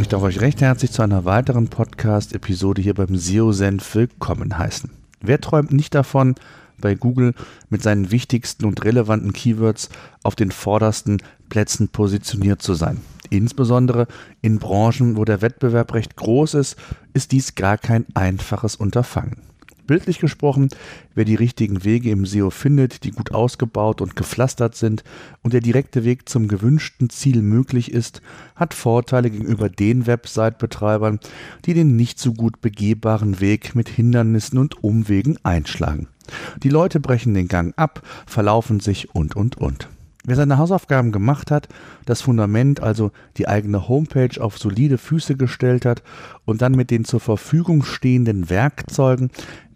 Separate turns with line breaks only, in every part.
Ich darf euch recht herzlich zu einer weiteren Podcast-Episode hier beim SEO-Senf willkommen heißen. Wer träumt nicht davon, bei Google mit seinen wichtigsten und relevanten Keywords auf den vordersten Plätzen positioniert zu sein? Insbesondere in Branchen, wo der Wettbewerb recht groß ist, ist dies gar kein einfaches Unterfangen. Bildlich gesprochen, wer die richtigen Wege im SEO findet, die gut ausgebaut und gepflastert sind und der direkte Weg zum gewünschten Ziel möglich ist, hat Vorteile gegenüber den Website-Betreibern, die den nicht so gut begehbaren Weg mit Hindernissen und Umwegen einschlagen. Die Leute brechen den Gang ab, verlaufen sich und und und. Wer seine Hausaufgaben gemacht hat, das Fundament, also die eigene Homepage auf solide Füße gestellt hat und dann mit den zur Verfügung stehenden Werkzeugen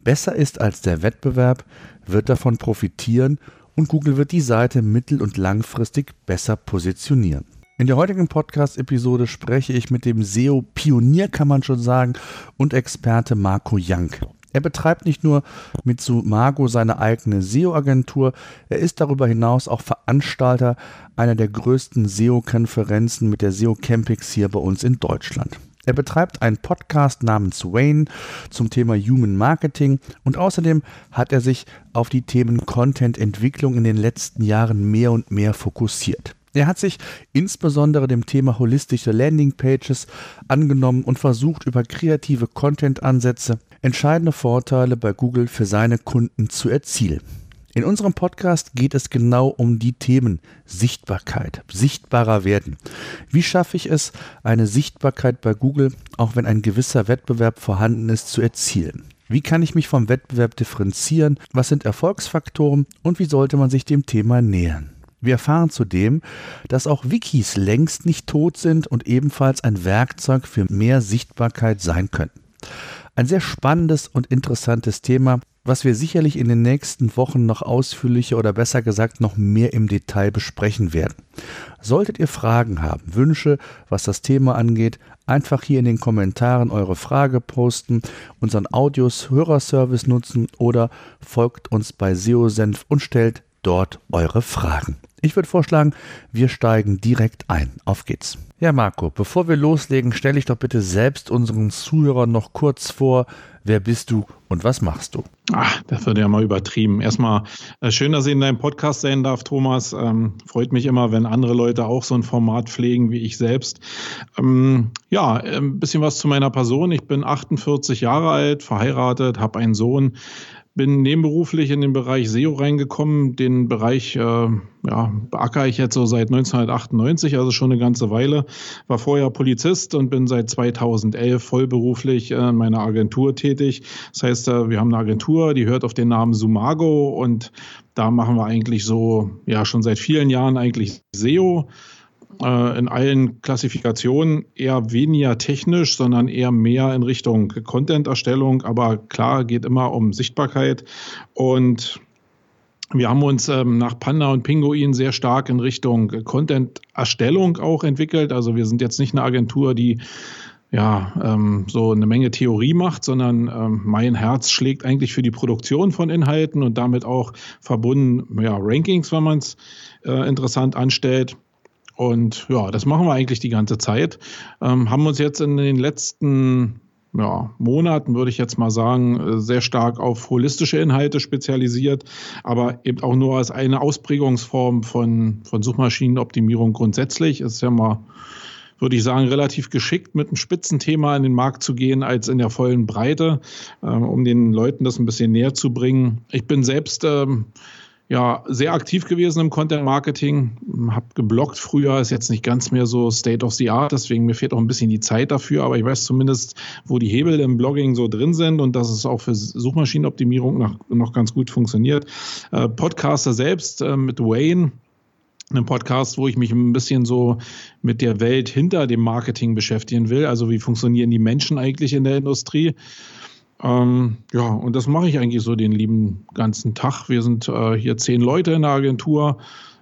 besser ist als der Wettbewerb, wird davon profitieren und Google wird die Seite mittel- und langfristig besser positionieren. In der heutigen Podcast-Episode spreche ich mit dem SEO-Pionier, kann man schon sagen, und Experte Marco Jank. Er betreibt nicht nur mit Sumago seine eigene SEO-Agentur, er ist darüber hinaus auch Veranstalter einer der größten SEO-Konferenzen mit der SEO Campix hier bei uns in Deutschland. Er betreibt einen Podcast namens Wayne zum Thema Human Marketing und außerdem hat er sich auf die Themen Content-Entwicklung in den letzten Jahren mehr und mehr fokussiert. Er hat sich insbesondere dem Thema holistische Landingpages angenommen und versucht, über kreative Content-Ansätze entscheidende Vorteile bei Google für seine Kunden zu erzielen. In unserem Podcast geht es genau um die Themen Sichtbarkeit, sichtbarer werden. Wie schaffe ich es, eine Sichtbarkeit bei Google, auch wenn ein gewisser Wettbewerb vorhanden ist, zu erzielen? Wie kann ich mich vom Wettbewerb differenzieren? Was sind Erfolgsfaktoren und wie sollte man sich dem Thema nähern? Wir erfahren zudem, dass auch Wikis längst nicht tot sind und ebenfalls ein Werkzeug für mehr Sichtbarkeit sein können. Ein sehr spannendes und interessantes Thema, was wir sicherlich in den nächsten Wochen noch ausführlicher oder besser gesagt noch mehr im Detail besprechen werden. Solltet ihr Fragen haben, Wünsche, was das Thema angeht, einfach hier in den Kommentaren eure Frage posten, unseren Audios Hörerservice nutzen oder folgt uns bei SEO Senf und stellt dort eure Fragen. Ich würde vorschlagen, wir steigen direkt ein. Auf geht's. Ja, Marco, bevor wir loslegen, stelle ich doch bitte selbst unseren Zuhörern noch kurz vor, wer bist du und was machst du?
Ach, das wird ja mal übertrieben. Erstmal äh, schön, dass ich in deinem Podcast sein darf, Thomas. Ähm, freut mich immer, wenn andere Leute auch so ein Format pflegen wie ich selbst. Ähm, ja, ein bisschen was zu meiner Person. Ich bin 48 Jahre alt, verheiratet, habe einen Sohn bin nebenberuflich in den Bereich SEO reingekommen. Den Bereich äh, ja, beackere ich jetzt so seit 1998, also schon eine ganze Weile. War vorher Polizist und bin seit 2011 vollberuflich äh, in meiner Agentur tätig. Das heißt, äh, wir haben eine Agentur, die hört auf den Namen Sumago und da machen wir eigentlich so, ja, schon seit vielen Jahren eigentlich SEO äh, in allen Klassifikationen eher weniger technisch, sondern eher mehr in Richtung Content-Erstellung. Aber klar, geht immer um Sichtbarkeit. Und wir haben uns ähm, nach Panda und Pinguin sehr stark in Richtung Content-Erstellung auch entwickelt. Also wir sind jetzt nicht eine Agentur, die ja, ähm, so eine Menge Theorie macht, sondern ähm, mein Herz schlägt eigentlich für die Produktion von Inhalten und damit auch verbunden ja, Rankings, wenn man es äh, interessant anstellt. Und ja, das machen wir eigentlich die ganze Zeit. Ähm, haben uns jetzt in den letzten ja, Monaten, würde ich jetzt mal sagen, äh, sehr stark auf holistische Inhalte spezialisiert, aber eben auch nur als eine Ausprägungsform von, von Suchmaschinenoptimierung grundsätzlich. Ist ja mal, würde ich sagen, relativ geschickt, mit einem Spitzenthema in den Markt zu gehen, als in der vollen Breite, äh, um den Leuten das ein bisschen näher zu bringen. Ich bin selbst ähm, ja, sehr aktiv gewesen im Content Marketing, habe geblockt früher, ist jetzt nicht ganz mehr so State of the Art, deswegen mir fehlt auch ein bisschen die Zeit dafür, aber ich weiß zumindest, wo die Hebel im Blogging so drin sind und dass es auch für Suchmaschinenoptimierung noch, noch ganz gut funktioniert. Äh, Podcaster selbst äh, mit Wayne, einem Podcast, wo ich mich ein bisschen so mit der Welt hinter dem Marketing beschäftigen will. Also wie funktionieren die Menschen eigentlich in der Industrie? Ähm, ja, und das mache ich eigentlich so den lieben ganzen Tag. Wir sind äh, hier zehn Leute in der Agentur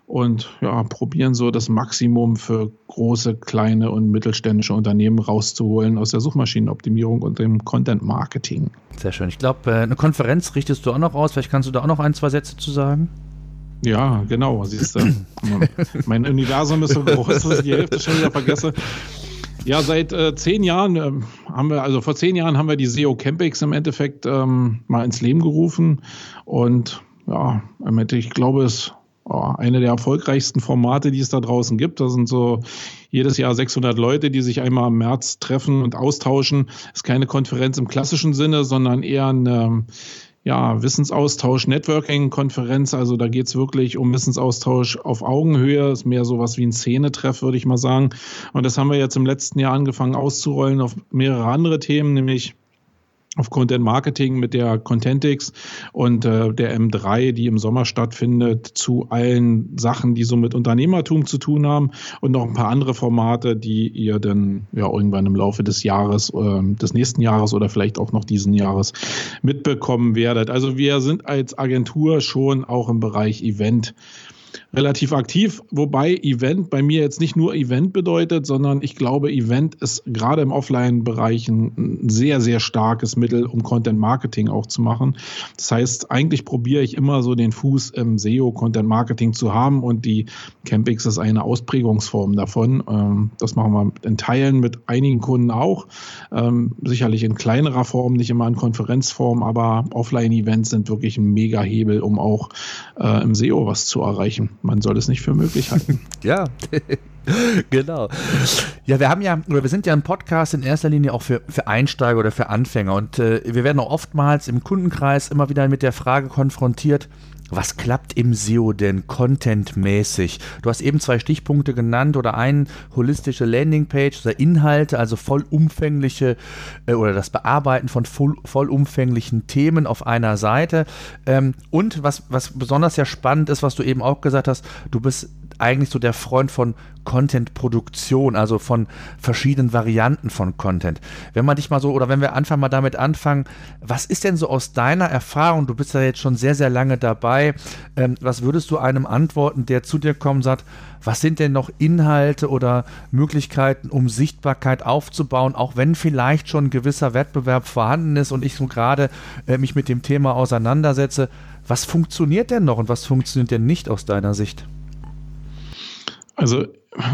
und ja, probieren so das Maximum für große, kleine und mittelständische Unternehmen rauszuholen aus der Suchmaschinenoptimierung und dem Content Marketing.
Sehr schön. Ich glaube, äh, eine Konferenz richtest du auch noch aus. Vielleicht kannst du da auch noch ein, zwei Sätze zu sagen.
Ja, genau. Siehst du, mein Universum ist so groß, dass ich die Hälfte schon wieder vergesse. Ja, seit äh, zehn Jahren äh, haben wir, also vor zehn Jahren haben wir die SEO Campix im Endeffekt ähm, mal ins Leben gerufen. Und ja, ich glaube, es oh, eine der erfolgreichsten Formate, die es da draußen gibt. Da sind so jedes Jahr 600 Leute, die sich einmal im März treffen und austauschen. Ist keine Konferenz im klassischen Sinne, sondern eher eine ja, Wissensaustausch, Networking-Konferenz. Also da geht's wirklich um Wissensaustausch auf Augenhöhe. Ist mehr sowas wie ein Szenetreff, würde ich mal sagen. Und das haben wir jetzt im letzten Jahr angefangen auszurollen auf mehrere andere Themen, nämlich auf Content Marketing mit der Contentix und äh, der M3, die im Sommer stattfindet, zu allen Sachen, die so mit Unternehmertum zu tun haben und noch ein paar andere Formate, die ihr dann ja irgendwann im Laufe des Jahres, äh, des nächsten Jahres oder vielleicht auch noch diesen Jahres mitbekommen werdet. Also wir sind als Agentur schon auch im Bereich Event relativ aktiv, wobei Event bei mir jetzt nicht nur Event bedeutet, sondern ich glaube, Event ist gerade im Offline-Bereich ein sehr, sehr starkes Mittel, um Content Marketing auch zu machen. Das heißt, eigentlich probiere ich immer so den Fuß im SEO Content Marketing zu haben und die Campix ist eine Ausprägungsform davon. Ähm, das machen wir in Teilen mit einigen Kunden auch. Ähm, sicherlich in kleinerer Form, nicht immer in Konferenzform, aber Offline-Events sind wirklich ein Mega-Hebel, um auch äh, im SEO was zu erreichen man soll es nicht für möglich halten.
ja, genau. Ja, wir haben ja, oder wir sind ja ein Podcast in erster Linie auch für, für Einsteiger oder für Anfänger und äh, wir werden auch oftmals im Kundenkreis immer wieder mit der Frage konfrontiert, was klappt im SEO denn contentmäßig? Du hast eben zwei Stichpunkte genannt oder ein holistische Landingpage oder Inhalte, also vollumfängliche äh, oder das Bearbeiten von voll, vollumfänglichen Themen auf einer Seite. Ähm, und was, was besonders ja spannend ist, was du eben auch gesagt hast, du bist eigentlich so der Freund von Content-Produktion, also von verschiedenen Varianten von Content. Wenn man dich mal so, oder wenn wir einfach mal damit anfangen, was ist denn so aus deiner Erfahrung, du bist ja jetzt schon sehr, sehr lange dabei, ähm, was würdest du einem antworten, der zu dir kommt und sagt, was sind denn noch Inhalte oder Möglichkeiten, um Sichtbarkeit aufzubauen, auch wenn vielleicht schon ein gewisser Wettbewerb vorhanden ist und ich so gerade äh, mich mit dem Thema auseinandersetze. Was funktioniert denn noch und was funktioniert denn nicht aus deiner Sicht?
Also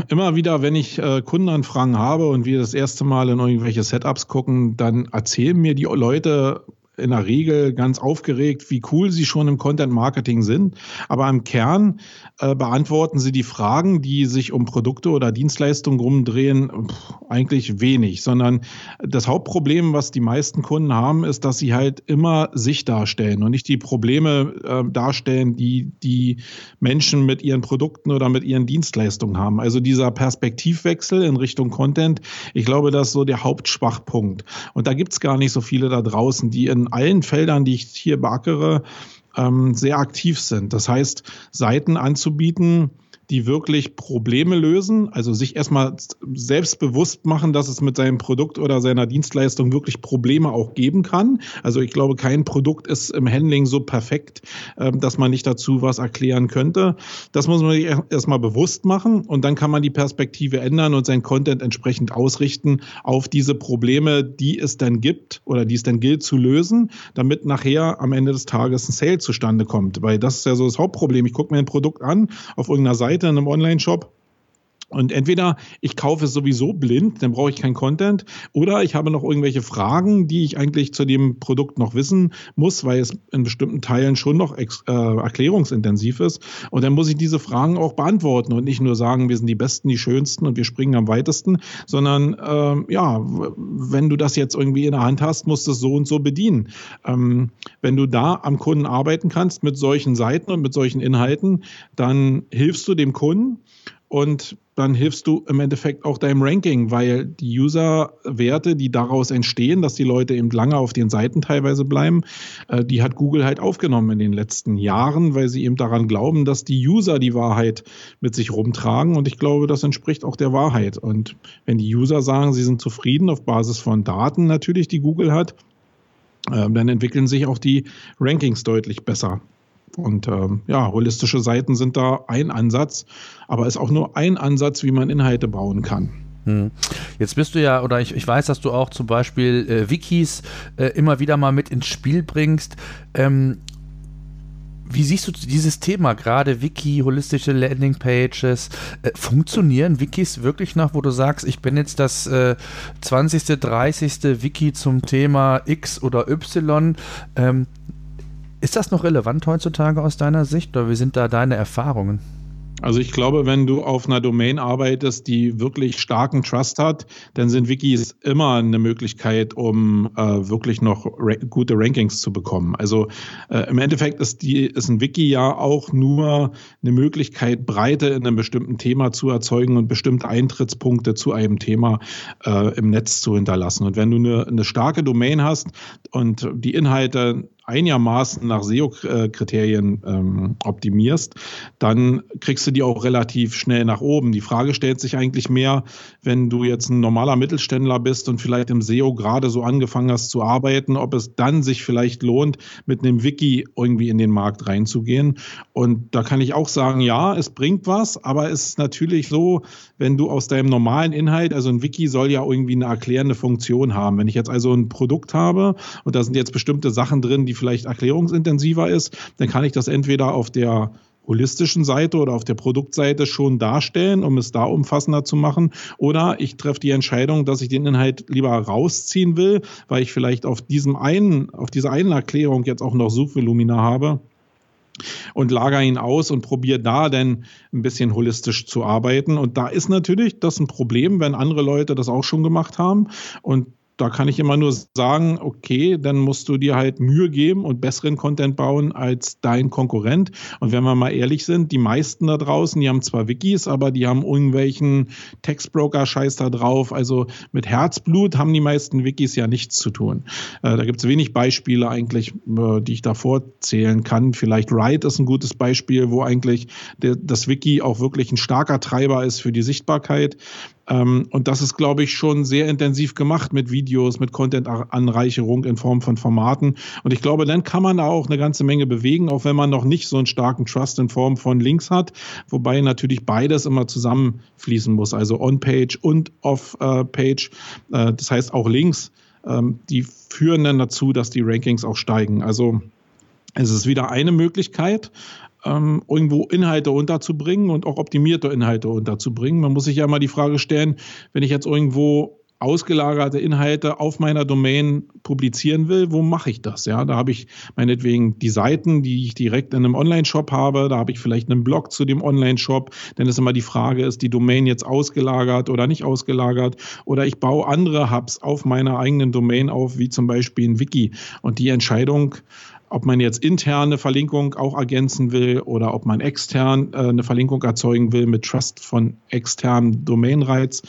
immer wieder, wenn ich äh, Kundenanfragen habe und wir das erste Mal in irgendwelche Setups gucken, dann erzählen mir die Leute in der Regel ganz aufgeregt, wie cool sie schon im Content Marketing sind. Aber im Kern äh, beantworten sie die Fragen, die sich um Produkte oder Dienstleistungen rumdrehen, pff, eigentlich wenig, sondern das Hauptproblem, was die meisten Kunden haben, ist, dass sie halt immer sich darstellen und nicht die Probleme äh, darstellen, die die Menschen mit ihren Produkten oder mit ihren Dienstleistungen haben. Also dieser Perspektivwechsel in Richtung Content, ich glaube, das ist so der Hauptschwachpunkt. Und da gibt's gar nicht so viele da draußen, die in allen Feldern, die ich hier beackere, ähm, sehr aktiv sind. Das heißt, Seiten anzubieten, die wirklich Probleme lösen, also sich erstmal selbstbewusst machen, dass es mit seinem Produkt oder seiner Dienstleistung wirklich Probleme auch geben kann. Also ich glaube, kein Produkt ist im Handling so perfekt, ähm, dass man nicht dazu was erklären könnte. Das muss man sich erstmal bewusst machen und dann kann man die Perspektive ändern und sein Content entsprechend ausrichten auf diese Probleme, die es dann gibt oder die es dann gilt zu lösen, damit nachher am Ende des Tages ein Sale zustande kommt. Weil das ist ja so das Hauptproblem. Ich gucke mir ein Produkt an auf irgendeiner Seite, Seite in einem Online-Shop. Und entweder ich kaufe es sowieso blind, dann brauche ich kein Content, oder ich habe noch irgendwelche Fragen, die ich eigentlich zu dem Produkt noch wissen muss, weil es in bestimmten Teilen schon noch äh, erklärungsintensiv ist. Und dann muss ich diese Fragen auch beantworten und nicht nur sagen, wir sind die Besten, die Schönsten und wir springen am weitesten, sondern äh, ja, wenn du das jetzt irgendwie in der Hand hast, musst du es so und so bedienen. Ähm, wenn du da am Kunden arbeiten kannst mit solchen Seiten und mit solchen Inhalten, dann hilfst du dem Kunden und dann hilfst du im Endeffekt auch deinem Ranking, weil die User-Werte, die daraus entstehen, dass die Leute eben lange auf den Seiten teilweise bleiben, äh, die hat Google halt aufgenommen in den letzten Jahren, weil sie eben daran glauben, dass die User die Wahrheit mit sich rumtragen. Und ich glaube, das entspricht auch der Wahrheit. Und wenn die User sagen, sie sind zufrieden auf Basis von Daten natürlich, die Google hat, äh, dann entwickeln sich auch die Rankings deutlich besser. Und ähm, ja, holistische Seiten sind da ein Ansatz, aber ist auch nur ein Ansatz, wie man Inhalte bauen kann.
Hm. Jetzt bist du ja, oder ich, ich weiß, dass du auch zum Beispiel äh, Wikis äh, immer wieder mal mit ins Spiel bringst. Ähm, wie siehst du dieses Thema, gerade Wiki, holistische Landingpages? Äh, funktionieren Wikis wirklich noch, wo du sagst, ich bin jetzt das äh, 20., 30. Wiki zum Thema X oder Y? Ähm, ist das noch relevant heutzutage aus deiner Sicht oder wie sind da deine Erfahrungen?
Also ich glaube, wenn du auf einer Domain arbeitest, die wirklich starken Trust hat, dann sind Wikis immer eine Möglichkeit, um äh, wirklich noch ra gute Rankings zu bekommen. Also äh, im Endeffekt ist, die, ist ein Wiki ja auch nur eine Möglichkeit, Breite in einem bestimmten Thema zu erzeugen und bestimmte Eintrittspunkte zu einem Thema äh, im Netz zu hinterlassen. Und wenn du eine, eine starke Domain hast und die Inhalte einigermaßen nach SEO-Kriterien ähm, optimierst, dann kriegst du die auch relativ schnell nach oben. Die Frage stellt sich eigentlich mehr, wenn du jetzt ein normaler Mittelständler bist und vielleicht im SEO gerade so angefangen hast zu arbeiten, ob es dann sich vielleicht lohnt, mit einem Wiki irgendwie in den Markt reinzugehen. Und da kann ich auch sagen, ja, es bringt was, aber es ist natürlich so, wenn du aus deinem normalen Inhalt, also ein Wiki soll ja irgendwie eine erklärende Funktion haben. Wenn ich jetzt also ein Produkt habe und da sind jetzt bestimmte Sachen drin, die vielleicht erklärungsintensiver ist, dann kann ich das entweder auf der holistischen Seite oder auf der Produktseite schon darstellen, um es da umfassender zu machen. Oder ich treffe die Entscheidung, dass ich den Inhalt lieber rausziehen will, weil ich vielleicht auf diesem einen, auf dieser einen Erklärung jetzt auch noch Suchvolumina habe und lager ihn aus und probiere da dann ein bisschen holistisch zu arbeiten. Und da ist natürlich das ein Problem, wenn andere Leute das auch schon gemacht haben. Und da kann ich immer nur sagen, okay, dann musst du dir halt Mühe geben und besseren Content bauen als dein Konkurrent. Und wenn wir mal ehrlich sind, die meisten da draußen, die haben zwar Wikis, aber die haben irgendwelchen Textbroker-Scheiß da drauf. Also mit Herzblut haben die meisten Wikis ja nichts zu tun. Äh, da gibt es wenig Beispiele eigentlich, äh, die ich da vorzählen kann. Vielleicht Write ist ein gutes Beispiel, wo eigentlich das Wiki auch wirklich ein starker Treiber ist für die Sichtbarkeit. Ähm, und das ist, glaube ich, schon sehr intensiv gemacht mit Videos, mit Content-Anreicherung in Form von Formaten. Und ich glaube, dann kann man auch eine ganze Menge bewegen, auch wenn man noch nicht so einen starken Trust in Form von Links hat, wobei natürlich beides immer zusammenfließen muss, also On-Page und Off-Page. Äh, das heißt auch Links, ähm, die führen dann dazu, dass die Rankings auch steigen. Also es ist wieder eine Möglichkeit, ähm, irgendwo Inhalte unterzubringen und auch optimierte Inhalte unterzubringen. Man muss sich ja mal die Frage stellen, wenn ich jetzt irgendwo ausgelagerte Inhalte auf meiner Domain publizieren will, wo mache ich das? Ja, da habe ich meinetwegen die Seiten, die ich direkt in einem Online-Shop habe, da habe ich vielleicht einen Blog zu dem Online-Shop, dann ist immer die Frage, ist die Domain jetzt ausgelagert oder nicht ausgelagert? Oder ich baue andere Hubs auf meiner eigenen Domain auf, wie zum Beispiel ein Wiki. Und die Entscheidung ob man jetzt interne Verlinkung auch ergänzen will oder ob man extern äh, eine Verlinkung erzeugen will mit Trust von externem Domainreiz.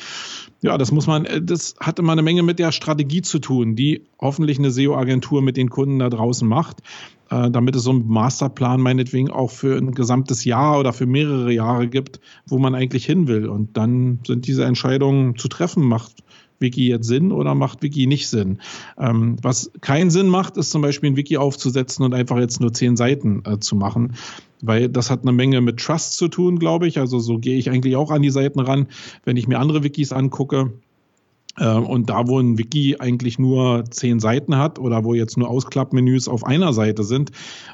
Ja, das muss man, äh, das hat immer eine Menge mit der Strategie zu tun, die hoffentlich eine SEO-Agentur mit den Kunden da draußen macht, äh, damit es so einen Masterplan meinetwegen auch für ein gesamtes Jahr oder für mehrere Jahre gibt, wo man eigentlich hin will. Und dann sind diese Entscheidungen zu treffen, macht Wiki jetzt Sinn oder macht Wiki nicht Sinn? Ähm, was keinen Sinn macht, ist zum Beispiel ein Wiki aufzusetzen und einfach jetzt nur zehn Seiten äh, zu machen, weil das hat eine Menge mit Trust zu tun, glaube ich. Also so gehe ich eigentlich auch an die Seiten ran, wenn ich mir andere Wikis angucke. Ähm, und da, wo ein Wiki eigentlich nur zehn Seiten hat oder wo jetzt nur Ausklappmenüs auf einer Seite sind,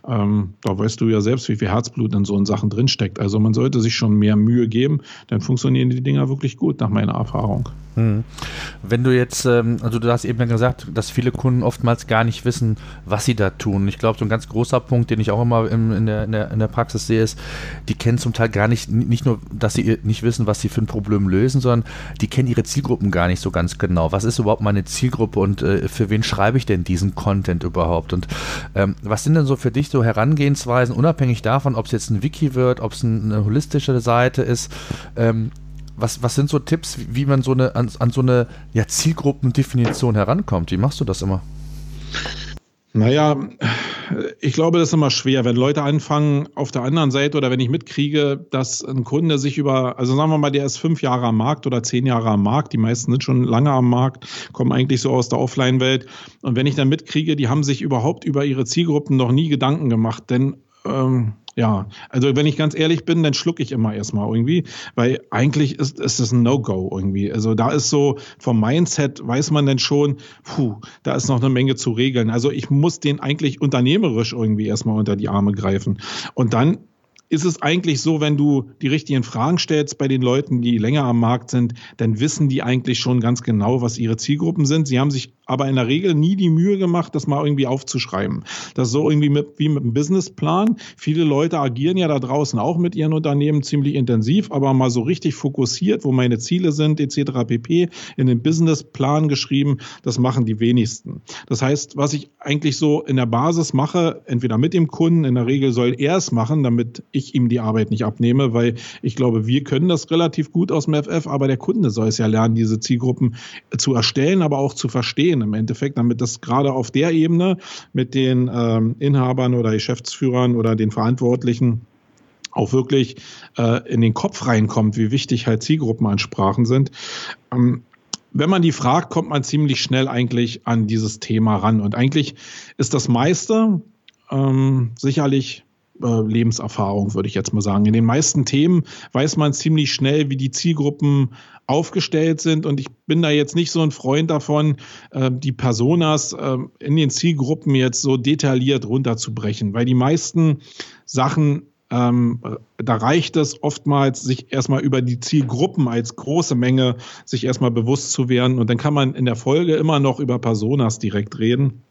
ähm, da weißt du ja selbst, wie viel Herzblut in so Sachen drinsteckt. Also man sollte sich schon mehr Mühe geben, dann funktionieren die Dinger wirklich gut, nach meiner Erfahrung.
Hm. Wenn du jetzt, ähm, also du hast eben gesagt, dass viele Kunden oftmals gar nicht wissen, was sie da tun. Ich glaube, so ein ganz großer Punkt, den ich auch immer in, der, in, der, in der Praxis sehe, ist, die kennen zum Teil gar nicht, nicht nur, dass sie nicht wissen, was sie für ein Problem lösen, sondern die kennen ihre Zielgruppen gar nicht so ganz genau. Was ist überhaupt meine Zielgruppe und äh, für wen schreibe ich denn diesen Content überhaupt? Und ähm, was sind denn so für dich so Herangehensweisen, unabhängig davon, ob es jetzt ein Wiki wird, ob es eine holistische Seite ist? Ähm, was, was sind so Tipps, wie man so eine, an, an so eine ja, Zielgruppendefinition herankommt? Wie machst du das immer?
Naja, ich glaube, das ist immer schwer, wenn Leute anfangen auf der anderen Seite oder wenn ich mitkriege, dass ein Kunde sich über, also sagen wir mal, der ist fünf Jahre am Markt oder zehn Jahre am Markt, die meisten sind schon lange am Markt, kommen eigentlich so aus der Offline-Welt. Und wenn ich dann mitkriege, die haben sich überhaupt über ihre Zielgruppen noch nie Gedanken gemacht, denn ähm, ja, also wenn ich ganz ehrlich bin, dann schlucke ich immer erstmal irgendwie, weil eigentlich ist, ist es ein No-Go irgendwie. Also da ist so vom Mindset weiß man dann schon, puh, da ist noch eine Menge zu regeln. Also ich muss den eigentlich unternehmerisch irgendwie erstmal unter die Arme greifen. Und dann ist es eigentlich so, wenn du die richtigen Fragen stellst bei den Leuten, die länger am Markt sind, dann wissen die eigentlich schon ganz genau, was ihre Zielgruppen sind. Sie haben sich aber in der Regel nie die Mühe gemacht, das mal irgendwie aufzuschreiben. Das ist so irgendwie mit, wie mit einem Businessplan. Viele Leute agieren ja da draußen auch mit ihren Unternehmen ziemlich intensiv, aber mal so richtig fokussiert, wo meine Ziele sind, etc. pp. in den Businessplan geschrieben, das machen die wenigsten. Das heißt, was ich eigentlich so in der Basis mache, entweder mit dem Kunden, in der Regel soll er es machen, damit ich ihm die Arbeit nicht abnehme, weil ich glaube, wir können das relativ gut aus dem FF, aber der Kunde soll es ja lernen, diese Zielgruppen zu erstellen, aber auch zu verstehen im Endeffekt, damit das gerade auf der Ebene mit den ähm, Inhabern oder Geschäftsführern oder den Verantwortlichen auch wirklich äh, in den Kopf reinkommt, wie wichtig halt Zielgruppenansprachen sind. Ähm, wenn man die fragt, kommt man ziemlich schnell eigentlich an dieses Thema ran. Und eigentlich ist das meiste ähm, sicherlich äh, Lebenserfahrung, würde ich jetzt mal sagen. In den meisten Themen weiß man ziemlich schnell, wie die Zielgruppen aufgestellt sind. Und ich bin da jetzt nicht so ein Freund davon, äh, die Personas äh, in den Zielgruppen jetzt so detailliert runterzubrechen, weil die meisten Sachen ähm, da reicht es oftmals, sich erstmal über die Zielgruppen als große Menge sich erstmal bewusst zu werden. Und dann kann man in der Folge immer noch über Personas direkt reden.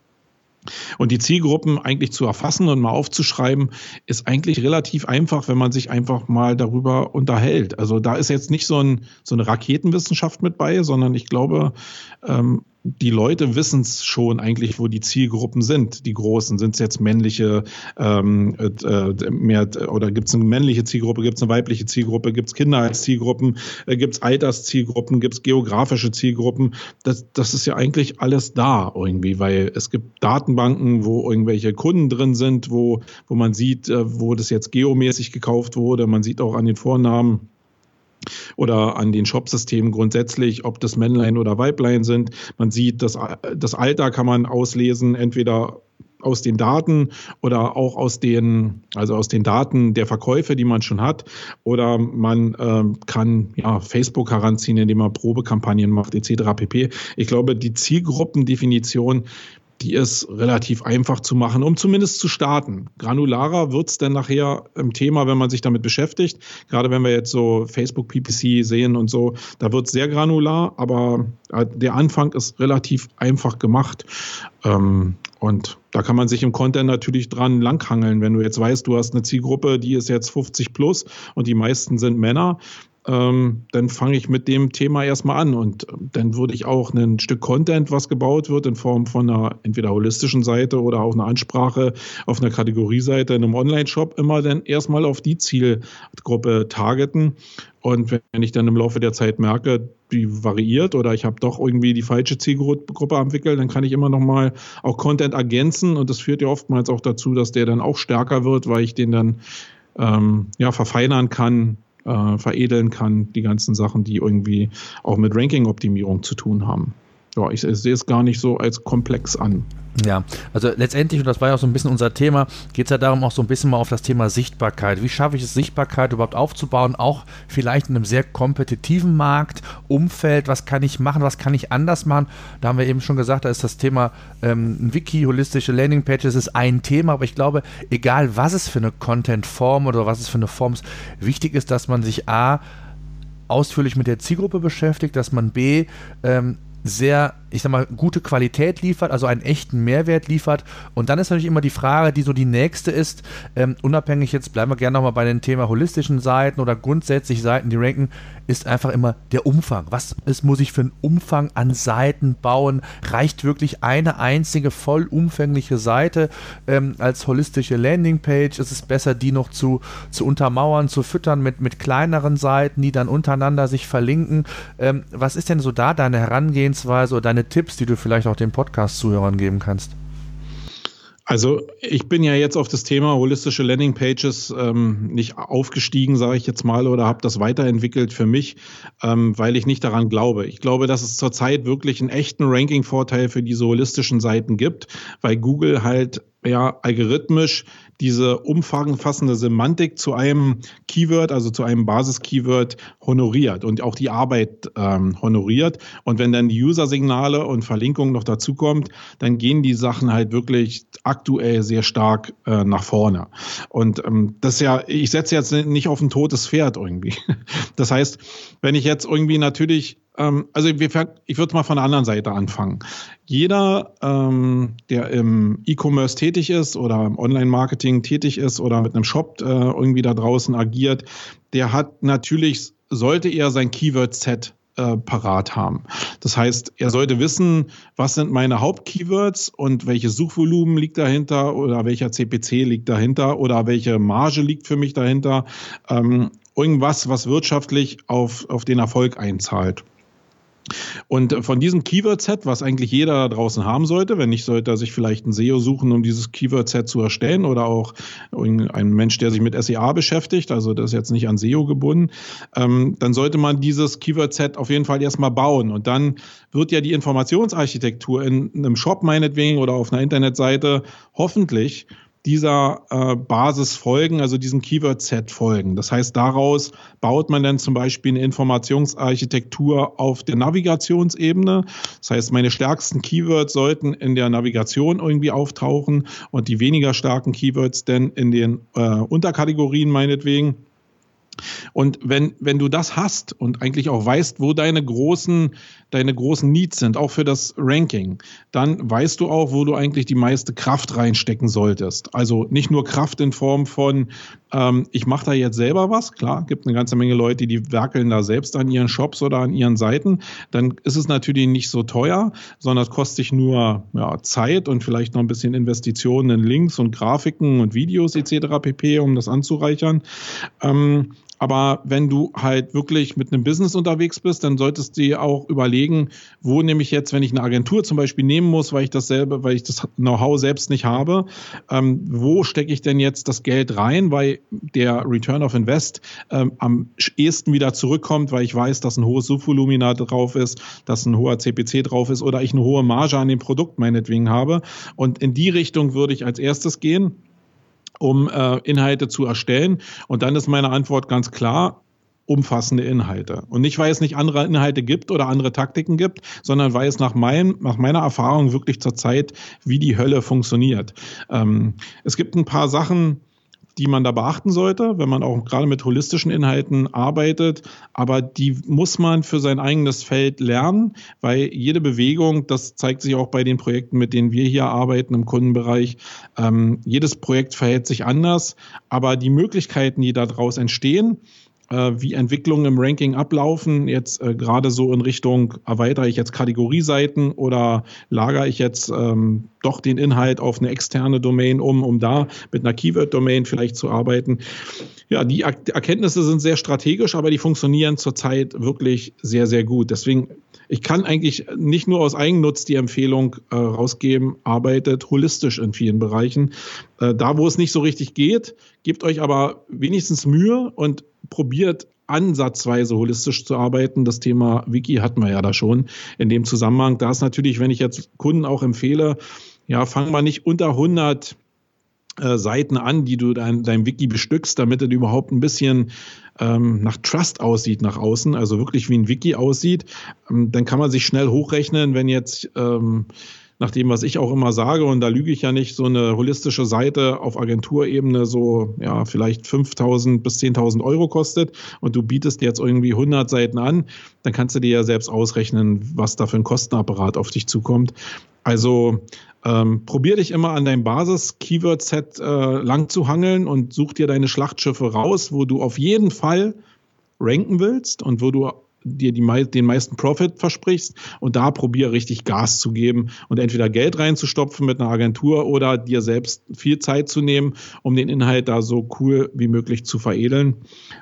Und die Zielgruppen eigentlich zu erfassen und mal aufzuschreiben, ist eigentlich relativ einfach, wenn man sich einfach mal darüber unterhält. Also da ist jetzt nicht so, ein, so eine Raketenwissenschaft mit bei, sondern ich glaube, ähm, die Leute wissen es schon eigentlich, wo die Zielgruppen sind, die großen. Sind es jetzt männliche ähm, äh, mehr oder gibt es eine männliche Zielgruppe, gibt es eine weibliche Zielgruppe, gibt es Kinder als Zielgruppen, äh, gibt es Alterszielgruppen, gibt es geografische Zielgruppen. Das, das ist ja eigentlich alles da irgendwie, weil es gibt Datenbanken, wo irgendwelche Kunden drin sind, wo, wo man sieht, äh, wo das jetzt geomäßig gekauft wurde. Man sieht auch an den Vornamen, oder an den Shopsystemen grundsätzlich, ob das Männlein oder Weiblein sind. Man sieht, das, das Alter kann man auslesen, entweder aus den Daten oder auch aus den, also aus den Daten der Verkäufe, die man schon hat. Oder man ähm, kann ja Facebook heranziehen, indem man Probekampagnen macht, etc. pp. Ich glaube, die Zielgruppendefinition die ist relativ einfach zu machen, um zumindest zu starten. Granularer wird es dann nachher im Thema, wenn man sich damit beschäftigt. Gerade wenn wir jetzt so Facebook PPC sehen und so, da wird es sehr granular, aber äh, der Anfang ist relativ einfach gemacht. Ähm, und da kann man sich im Content natürlich dran langhangeln. Wenn du jetzt weißt, du hast eine Zielgruppe, die ist jetzt 50 plus und die meisten sind Männer, ähm, dann fange ich mit dem Thema erstmal an und ähm, dann würde ich auch ein Stück Content, was gebaut wird in Form von einer entweder holistischen Seite oder auch einer Ansprache auf einer Kategorieseite in einem Online-Shop immer dann erstmal auf die Zielgruppe targeten. Und wenn ich dann im Laufe der Zeit merke, die variiert oder ich habe doch irgendwie die falsche Zielgruppe entwickelt, dann kann ich immer noch mal auch Content ergänzen und das führt ja oftmals auch dazu, dass der dann auch stärker wird, weil ich den dann ähm, ja verfeinern kann, äh, veredeln kann, die ganzen Sachen, die irgendwie auch mit Ranking-Optimierung zu tun haben. Ja, ich, ich sehe es gar nicht so als komplex an.
Ja, also letztendlich, und das war ja auch so ein bisschen unser Thema, geht es ja darum, auch so ein bisschen mal auf das Thema Sichtbarkeit. Wie schaffe ich es, Sichtbarkeit überhaupt aufzubauen, auch vielleicht in einem sehr kompetitiven Markt, Umfeld, was kann ich machen, was kann ich anders machen? Da haben wir eben schon gesagt, da ist das Thema ähm, Wiki, holistische Landingpages ist ein Thema, aber ich glaube, egal was es für eine Content-Form oder was es für eine Form ist, wichtig ist, dass man sich A, ausführlich mit der Zielgruppe beschäftigt, dass man B, ähm, sehr, ich sag mal, gute Qualität liefert, also einen echten Mehrwert liefert. Und dann ist natürlich immer die Frage, die so die nächste ist, ähm, unabhängig jetzt bleiben wir gerne nochmal bei dem Thema holistischen Seiten oder grundsätzlich Seiten, die ranken, ist einfach immer der Umfang. Was ist, muss ich für einen Umfang an Seiten bauen? Reicht wirklich eine einzige vollumfängliche Seite ähm, als holistische Landingpage? Ist es besser, die noch zu, zu untermauern, zu füttern mit, mit kleineren Seiten, die dann untereinander sich verlinken? Ähm, was ist denn so da deine Herangehensweise oder deine Tipps, die du vielleicht auch den Podcast-Zuhörern geben kannst?
Also ich bin ja jetzt auf das Thema holistische Landingpages ähm, nicht aufgestiegen, sage ich jetzt mal, oder habe das weiterentwickelt für mich, ähm, weil ich nicht daran glaube. Ich glaube, dass es zurzeit wirklich einen echten Ranking-Vorteil für diese holistischen Seiten gibt, weil Google halt ja algorithmisch diese umfassende Semantik zu einem Keyword, also zu einem Basis-Keyword honoriert und auch die Arbeit ähm, honoriert. Und wenn dann die User-Signale und Verlinkungen noch dazukommt, dann gehen die Sachen halt wirklich aktuell sehr stark äh, nach vorne. Und ähm, das ist ja, ich setze jetzt nicht auf ein totes Pferd irgendwie. Das heißt, wenn ich jetzt irgendwie natürlich also ich würde mal von der anderen Seite anfangen. Jeder, ähm, der im E-Commerce tätig ist oder im Online-Marketing tätig ist oder mit einem Shop äh, irgendwie da draußen agiert, der hat natürlich, sollte er sein Keyword-Set äh, parat haben. Das heißt, er sollte wissen, was sind meine Hauptkeywords und welches Suchvolumen liegt dahinter oder welcher CPC liegt dahinter oder welche Marge liegt für mich dahinter. Ähm, irgendwas, was wirtschaftlich auf, auf den Erfolg einzahlt. Und von diesem Keyword-Set, was eigentlich jeder da draußen haben sollte, wenn nicht, sollte er sich vielleicht ein SEO suchen, um dieses Keyword-Set zu erstellen oder auch ein Mensch, der sich mit SEA beschäftigt, also das ist jetzt nicht an SEO gebunden, ähm, dann sollte man dieses Keyword-Set auf jeden Fall erstmal bauen. Und dann wird ja die Informationsarchitektur in einem Shop meinetwegen oder auf einer Internetseite hoffentlich dieser äh, Basis folgen, also diesem Keyword-Set folgen. Das heißt, daraus baut man dann zum Beispiel eine Informationsarchitektur auf der Navigationsebene. Das heißt, meine stärksten Keywords sollten in der Navigation irgendwie auftauchen und die weniger starken Keywords dann in den äh, Unterkategorien meinetwegen. Und wenn, wenn du das hast und eigentlich auch weißt, wo deine großen, deine großen Needs sind, auch für das Ranking, dann weißt du auch, wo du eigentlich die meiste Kraft reinstecken solltest. Also nicht nur Kraft in Form von, ähm, ich mache da jetzt selber was, klar, gibt eine ganze Menge Leute, die werkeln da selbst an ihren Shops oder an ihren Seiten, dann ist es natürlich nicht so teuer, sondern es kostet sich nur ja, Zeit und vielleicht noch ein bisschen Investitionen in Links und Grafiken und Videos etc. pp, um das anzureichern. Ähm, aber wenn du halt wirklich mit einem Business unterwegs bist, dann solltest du dir auch überlegen, wo nehme ich jetzt, wenn ich eine Agentur zum Beispiel nehmen muss, weil ich das selber, weil ich das Know-how selbst nicht habe, ähm, wo stecke ich denn jetzt das Geld rein, weil der Return of Invest ähm, am ehesten wieder zurückkommt, weil ich weiß, dass ein hohes Subvolumina drauf ist, dass ein hoher CPC drauf ist oder ich eine hohe Marge an dem Produkt meinetwegen habe. Und in die Richtung würde ich als erstes gehen um äh, Inhalte zu erstellen. Und dann ist meine Antwort ganz klar, umfassende Inhalte. Und nicht, weil es nicht andere Inhalte gibt oder andere Taktiken gibt, sondern weil es nach, mein, nach meiner Erfahrung wirklich zur Zeit wie die Hölle funktioniert. Ähm, es gibt ein paar Sachen, die man da beachten sollte, wenn man auch gerade mit holistischen Inhalten arbeitet. Aber die muss man für sein eigenes Feld lernen, weil jede Bewegung, das zeigt sich auch bei den Projekten, mit denen wir hier arbeiten im Kundenbereich, ähm, jedes Projekt verhält sich anders. Aber die Möglichkeiten, die daraus entstehen, wie Entwicklungen im Ranking ablaufen, jetzt äh, gerade so in Richtung, erweitere ich jetzt Kategorieseiten oder lagere ich jetzt ähm, doch den Inhalt auf eine externe Domain um, um da mit einer Keyword-Domain vielleicht zu arbeiten. Ja, die Erkenntnisse sind sehr strategisch, aber die funktionieren zurzeit wirklich sehr, sehr gut. Deswegen, ich kann eigentlich nicht nur aus Eigennutz die Empfehlung äh, rausgeben, arbeitet holistisch in vielen Bereichen. Äh, da, wo es nicht so richtig geht, gebt euch aber wenigstens Mühe und probiert ansatzweise holistisch zu arbeiten. Das Thema Wiki hatten wir ja da schon in dem Zusammenhang. Da ist natürlich, wenn ich jetzt Kunden auch empfehle, ja, fang mal nicht unter 100 äh, Seiten an, die du dein, dein Wiki bestückst, damit es überhaupt ein bisschen ähm, nach Trust aussieht nach außen, also wirklich wie ein Wiki aussieht. Ähm, dann kann man sich schnell hochrechnen, wenn jetzt ähm, nach dem, was ich auch immer sage, und da lüge ich ja nicht, so eine holistische Seite auf Agenturebene so, ja, vielleicht 5.000 bis 10.000 Euro kostet und du bietest jetzt irgendwie 100 Seiten an, dann kannst du dir ja selbst ausrechnen, was da für ein Kostenapparat auf dich zukommt. Also ähm, probier dich immer an deinem Basis-Keyword-Set äh, lang zu hangeln und such dir deine Schlachtschiffe raus, wo du auf jeden Fall ranken willst und wo du dir die, den meisten Profit versprichst und da probier richtig Gas zu geben und entweder Geld reinzustopfen mit einer Agentur oder dir selbst viel Zeit zu nehmen, um den Inhalt da so cool wie möglich zu veredeln.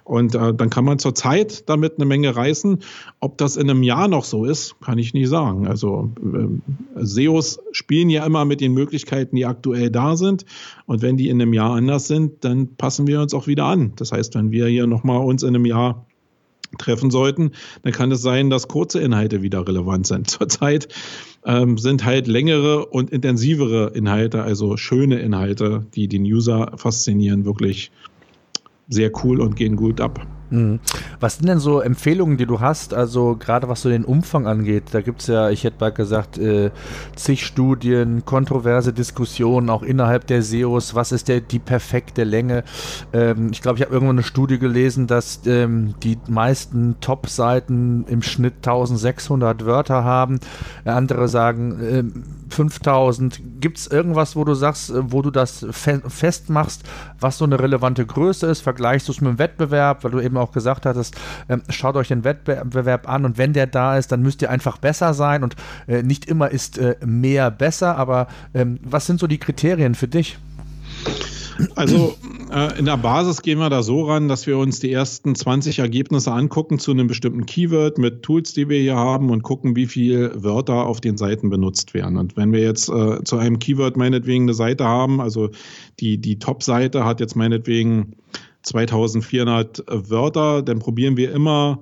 Und äh, dann kann man zur Zeit damit eine Menge reißen. Ob das in einem Jahr noch so ist, kann ich nicht sagen. Also äh, SEOs spielen ja immer mit den Möglichkeiten, die aktuell da sind. Und wenn die in einem Jahr anders sind, dann passen wir uns auch wieder an. Das heißt, wenn wir hier nochmal uns in einem Jahr treffen sollten, dann kann es sein, dass kurze Inhalte wieder relevant sind. Zurzeit ähm, sind halt längere und intensivere Inhalte, also schöne Inhalte, die den User faszinieren, wirklich sehr cool und gehen gut ab.
Mhm. Was sind denn so Empfehlungen, die du hast? Also gerade was so den Umfang angeht, da gibt es ja, ich hätte bald gesagt, äh, zig Studien, kontroverse Diskussionen auch innerhalb der SEOs. Was ist der, die perfekte Länge? Ähm, ich glaube, ich habe irgendwo eine Studie gelesen, dass ähm, die meisten Top-Seiten im Schnitt 1600 Wörter haben. Andere sagen äh, 5000. Gibt es irgendwas, wo du sagst, äh, wo du das fe festmachst, was so eine relevante Größe ist? Vergleichst du es mit dem Wettbewerb, weil du eben auch gesagt hattest, ähm, schaut euch den Wettbewerb an und wenn der da ist, dann müsst ihr einfach besser sein und äh, nicht immer ist äh, mehr besser, aber ähm, was sind so die Kriterien für dich?
Also äh, in der Basis gehen wir da so ran, dass wir uns die ersten 20 Ergebnisse angucken zu einem bestimmten Keyword mit Tools, die wir hier haben und gucken, wie viele Wörter auf den Seiten benutzt werden. Und wenn wir jetzt äh, zu einem Keyword meinetwegen eine Seite haben, also die, die Top-Seite hat jetzt meinetwegen 2400 Wörter, dann probieren wir immer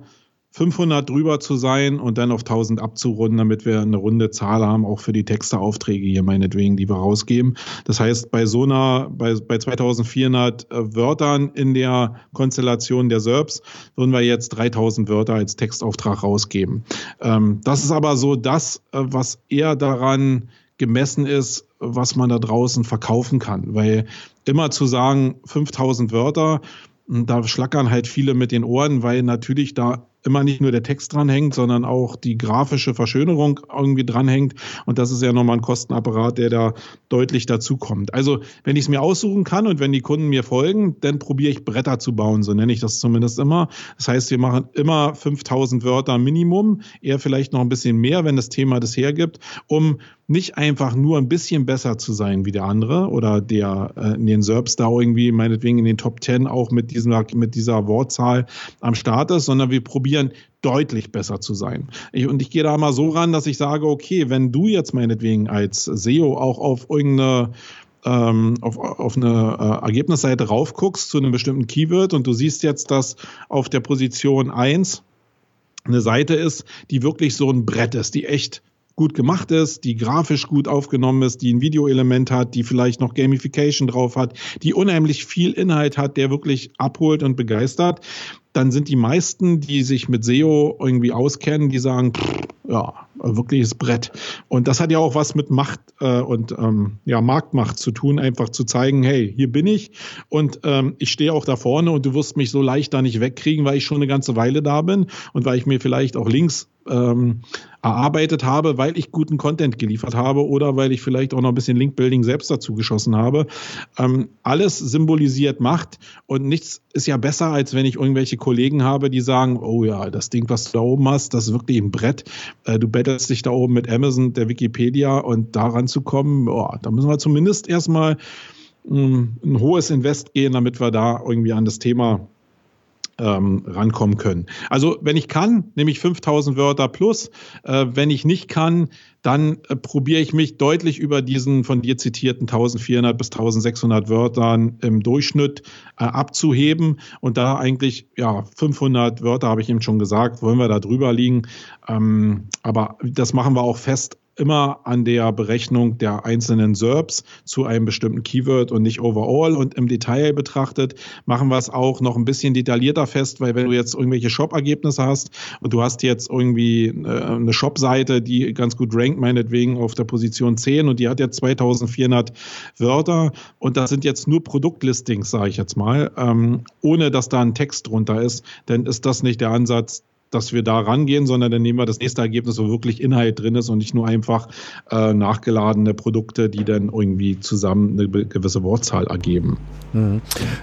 500 drüber zu sein und dann auf 1000 abzurunden, damit wir eine runde Zahl haben, auch für die Texteaufträge hier meinetwegen, die wir rausgeben. Das heißt, bei so einer, bei, bei 2400 äh, Wörtern in der Konstellation der SERPs würden wir jetzt 3000 Wörter als Textauftrag rausgeben. Ähm, das ist aber so das, äh, was eher daran gemessen ist, was man da draußen verkaufen kann, weil immer zu sagen 5000 Wörter, da schlackern halt viele mit den Ohren, weil natürlich da immer nicht nur der Text dranhängt, sondern auch die grafische Verschönerung irgendwie dranhängt. Und das ist ja nochmal ein Kostenapparat, der da deutlich dazukommt. Also wenn ich es mir aussuchen kann und wenn die Kunden mir folgen, dann probiere ich Bretter zu bauen, so nenne ich das zumindest immer. Das heißt, wir machen immer 5000 Wörter Minimum, eher vielleicht noch ein bisschen mehr, wenn das Thema das hergibt, um nicht einfach nur ein bisschen besser zu sein wie der andere oder der äh, in den SERPs da irgendwie meinetwegen in den Top 10 auch mit, diesem, mit dieser Wortzahl am Start ist, sondern wir probieren probieren, deutlich besser zu sein. Ich, und ich gehe da mal so ran, dass ich sage, okay, wenn du jetzt meinetwegen als SEO auch auf irgendeine ähm, auf, auf eine äh, Ergebnisseite raufguckst zu einem bestimmten Keyword und du siehst jetzt, dass auf der Position 1 eine Seite ist, die wirklich so ein Brett ist, die echt gut gemacht ist, die grafisch gut aufgenommen ist, die ein Videoelement hat, die vielleicht noch Gamification drauf hat, die unheimlich viel Inhalt hat, der wirklich abholt und begeistert, dann sind die meisten, die sich mit SEO irgendwie auskennen, die sagen, pff, ja, wirkliches Brett. Und das hat ja auch was mit Macht äh, und ähm, ja, Marktmacht zu tun, einfach zu zeigen, hey, hier bin ich und ähm, ich stehe auch da vorne und du wirst mich so leicht da nicht wegkriegen, weil ich schon eine ganze Weile da bin und weil ich mir vielleicht auch links ähm, erarbeitet habe, weil ich guten Content geliefert habe oder weil ich vielleicht auch noch ein bisschen Linkbuilding selbst dazu geschossen habe. Ähm, alles symbolisiert Macht und nichts ist ja besser, als wenn ich irgendwelche Kollegen habe, die sagen, oh ja, das Ding, was du da oben hast, das ist wirklich ein Brett. Äh, du bettelst dich da oben mit Amazon, der Wikipedia und daran zu kommen, oh, da müssen wir zumindest erstmal mm, ein hohes Invest gehen, damit wir da irgendwie an das Thema ähm, rankommen können. Also wenn ich kann, nehme ich 5000 Wörter plus. Äh, wenn ich nicht kann, dann äh, probiere ich mich deutlich über diesen von dir zitierten 1400 bis 1600 Wörtern im Durchschnitt äh, abzuheben und da eigentlich ja 500 Wörter habe ich eben schon gesagt, wollen wir da drüber liegen. Ähm, aber das machen wir auch fest immer an der Berechnung der einzelnen SERPs zu einem bestimmten Keyword und nicht overall. Und im Detail betrachtet machen wir es auch noch ein bisschen detaillierter fest, weil wenn du jetzt irgendwelche Shop-Ergebnisse hast und du hast jetzt irgendwie äh, eine Shop-Seite, die ganz gut rankt, meinetwegen auf der Position 10 und die hat jetzt 2400 Wörter und das sind jetzt nur Produktlistings, sage ich jetzt mal, ähm, ohne dass da ein Text drunter ist, dann ist das nicht der Ansatz, dass wir da rangehen, sondern dann nehmen wir das nächste Ergebnis, wo wirklich Inhalt drin ist und nicht nur einfach äh, nachgeladene Produkte, die dann irgendwie zusammen eine gewisse Wortzahl ergeben. Mhm.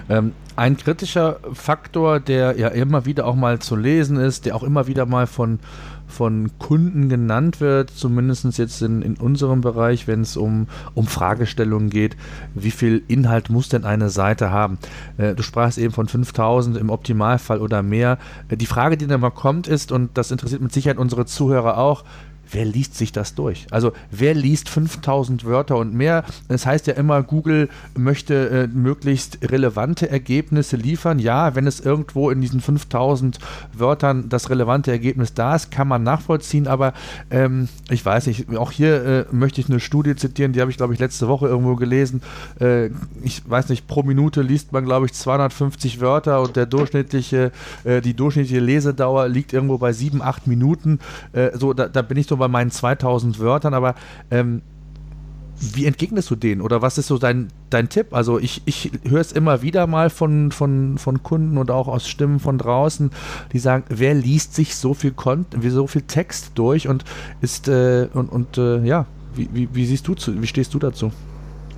Ähm, ein kritischer Faktor, der ja immer wieder auch mal zu lesen ist, der auch immer wieder mal von von Kunden genannt wird, zumindest jetzt in, in unserem Bereich, wenn es um, um Fragestellungen geht, wie viel Inhalt muss denn eine Seite haben? Äh, du sprachst eben von 5000 im Optimalfall oder mehr. Äh, die Frage, die dann mal kommt, ist, und das interessiert mit Sicherheit unsere Zuhörer auch, wer liest sich das durch? Also wer liest 5000 Wörter und mehr? Das heißt ja immer, Google möchte äh, möglichst relevante Ergebnisse liefern. Ja, wenn es irgendwo in diesen 5000 Wörtern das relevante Ergebnis da ist, kann man nachvollziehen, aber ähm, ich weiß nicht, auch hier äh, möchte ich eine Studie zitieren, die habe ich glaube ich letzte Woche irgendwo gelesen. Äh, ich weiß nicht, pro Minute liest man glaube ich 250 Wörter und der durchschnittliche, äh, die durchschnittliche Lesedauer liegt irgendwo bei 7, 8 Minuten. Äh, so, da, da bin ich so bei meinen 2000 Wörtern, aber ähm, wie entgegnest du denen? Oder was ist so dein, dein Tipp? Also ich, ich höre es immer wieder mal von, von, von Kunden und auch aus Stimmen von draußen, die sagen, wer liest sich so viel Content, so viel Text durch und ist äh, und, und äh, ja, wie, wie, wie siehst du zu, wie stehst du dazu?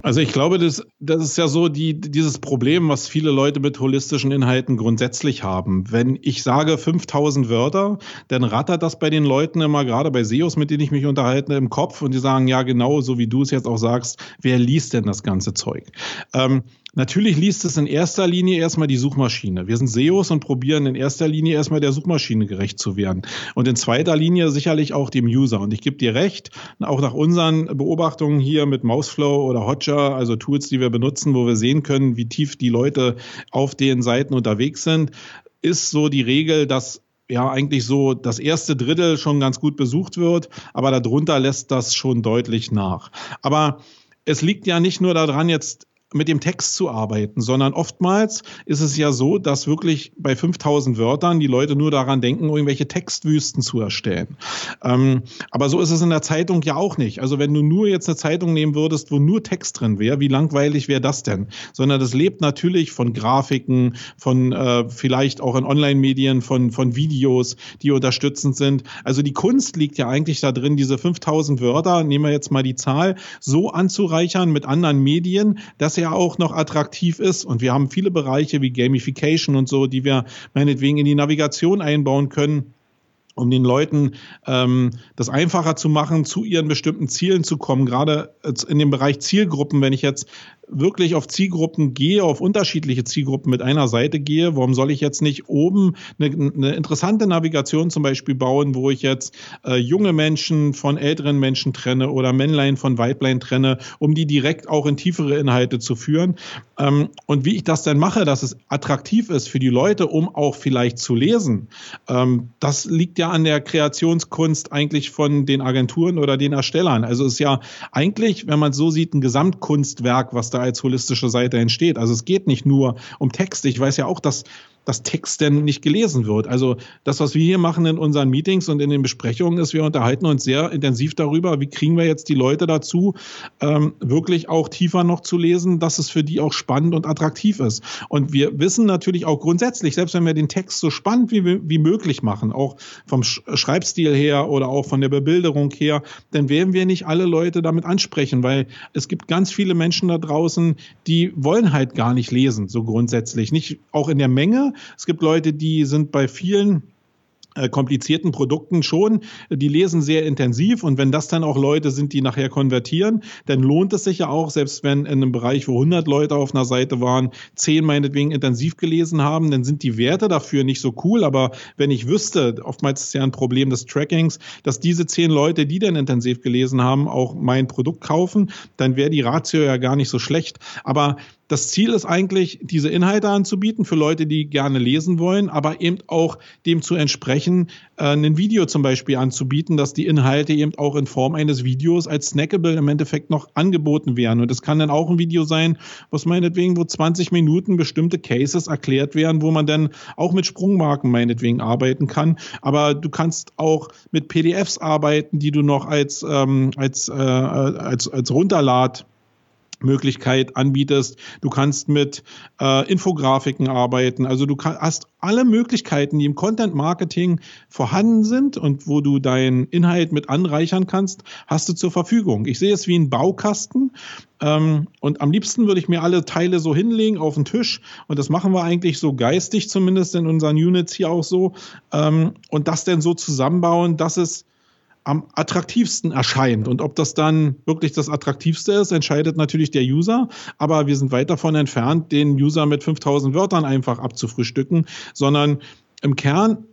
Also ich glaube, das, das ist ja so die, dieses Problem, was viele Leute mit holistischen Inhalten grundsätzlich haben. Wenn ich sage 5000 Wörter, dann rattert das bei den Leuten immer, gerade bei SEOs, mit denen ich mich unterhalte, im Kopf und die sagen, ja genau, so wie du es jetzt auch sagst, wer liest denn das ganze Zeug? Ähm, Natürlich liest es in erster Linie erstmal die Suchmaschine. Wir sind SEOs und probieren in erster Linie erstmal der Suchmaschine gerecht zu werden. Und in zweiter Linie sicherlich auch dem User. Und ich gebe dir recht, auch nach unseren Beobachtungen hier mit Mouseflow oder Hotjar, also Tools, die wir benutzen, wo wir sehen können, wie tief die Leute auf den Seiten unterwegs sind, ist so die Regel, dass ja eigentlich so das erste Drittel schon ganz gut besucht wird, aber darunter lässt das schon deutlich nach. Aber es liegt ja nicht nur daran, jetzt mit dem Text zu arbeiten, sondern oftmals ist es ja so, dass wirklich bei 5000 Wörtern die Leute nur daran denken, irgendwelche Textwüsten zu erstellen. Ähm, aber so ist es in der Zeitung ja auch nicht. Also wenn du nur jetzt eine Zeitung nehmen würdest, wo nur Text drin wäre, wie langweilig wäre das denn? Sondern das lebt natürlich von Grafiken, von äh, vielleicht auch in Online-Medien, von, von Videos, die unterstützend sind. Also die Kunst liegt ja eigentlich da drin, diese 5000 Wörter, nehmen wir jetzt mal die Zahl, so anzureichern mit anderen Medien, dass ja auch noch attraktiv ist. Und wir haben viele Bereiche wie Gamification und so, die wir meinetwegen in die Navigation einbauen können um den Leuten ähm, das einfacher zu machen, zu ihren bestimmten Zielen zu kommen. Gerade in dem Bereich Zielgruppen, wenn ich jetzt wirklich auf Zielgruppen gehe, auf unterschiedliche Zielgruppen mit einer Seite gehe, warum soll ich jetzt nicht oben eine, eine interessante Navigation zum Beispiel bauen, wo ich jetzt äh, junge Menschen von älteren Menschen trenne oder Männlein von Weiblein trenne, um die direkt auch in tiefere Inhalte zu führen. Ähm, und wie ich das dann mache, dass es attraktiv ist für die Leute, um auch vielleicht zu lesen, ähm, das liegt ja an der Kreationskunst eigentlich von den Agenturen oder den Erstellern. Also ist ja eigentlich, wenn man so sieht, ein Gesamtkunstwerk, was da als holistische Seite entsteht. Also es geht nicht nur um Texte. Ich weiß ja auch, dass dass Text denn nicht gelesen wird. Also das, was wir hier machen in unseren Meetings und in den Besprechungen, ist, wir unterhalten uns sehr intensiv darüber, wie kriegen wir jetzt die Leute dazu, ähm, wirklich auch tiefer noch zu lesen, dass es für die auch spannend und attraktiv ist. Und wir wissen natürlich auch grundsätzlich, selbst wenn wir den Text so spannend wie, wie möglich machen, auch vom Schreibstil her oder auch von der Bebilderung her, dann werden wir nicht alle Leute damit ansprechen, weil es gibt ganz viele Menschen da draußen, die wollen halt gar nicht lesen, so grundsätzlich. Nicht auch in der Menge, es gibt Leute, die sind bei vielen äh, komplizierten Produkten schon, die lesen sehr intensiv. Und wenn das dann auch Leute sind, die nachher konvertieren, dann lohnt es sich ja auch, selbst wenn in einem Bereich, wo 100 Leute auf einer Seite waren, 10 meinetwegen intensiv gelesen haben, dann sind die Werte dafür nicht so cool, aber wenn ich wüsste, oftmals ist es ja ein Problem des Trackings, dass diese 10 Leute, die dann intensiv gelesen haben, auch mein Produkt kaufen, dann wäre die Ratio ja gar nicht so schlecht, aber das Ziel ist eigentlich, diese Inhalte anzubieten für Leute, die gerne lesen wollen, aber eben auch dem zu entsprechen, äh, ein Video zum Beispiel anzubieten, dass die Inhalte eben auch in Form eines Videos als Snackable im Endeffekt noch angeboten werden. Und das kann dann auch ein Video sein, was meinetwegen, wo 20 Minuten bestimmte Cases erklärt werden, wo man dann auch mit Sprungmarken meinetwegen arbeiten kann. Aber du kannst auch mit PDFs arbeiten, die du noch als, ähm, als, äh, als, als Runterlad Möglichkeit anbietest. Du kannst mit äh, Infografiken arbeiten. Also du kann, hast alle Möglichkeiten, die im Content Marketing vorhanden sind und wo du deinen Inhalt mit anreichern kannst, hast du zur Verfügung. Ich sehe es wie ein Baukasten ähm, und am liebsten würde ich mir alle Teile so hinlegen auf den Tisch und das machen wir eigentlich so geistig zumindest in unseren Units hier auch so ähm, und das dann so zusammenbauen, dass es am attraktivsten erscheint. Und ob das dann wirklich das attraktivste ist, entscheidet natürlich der User. Aber wir sind weit davon entfernt, den User mit 5000 Wörtern einfach abzufrühstücken, sondern im Kern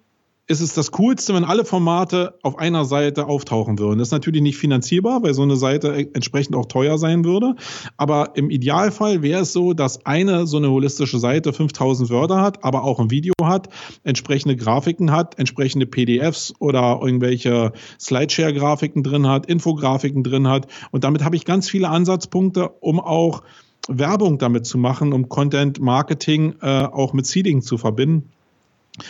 ist es das Coolste, wenn alle Formate auf einer Seite auftauchen würden. Das ist natürlich nicht finanzierbar, weil so eine Seite entsprechend auch teuer sein würde. Aber im Idealfall wäre es so, dass eine so eine holistische Seite 5000 Wörter hat, aber auch ein Video hat, entsprechende Grafiken hat, entsprechende PDFs oder irgendwelche Slideshare-Grafiken drin hat, Infografiken drin hat. Und damit habe ich ganz viele Ansatzpunkte, um auch Werbung damit zu machen, um Content Marketing äh, auch mit Seeding zu verbinden.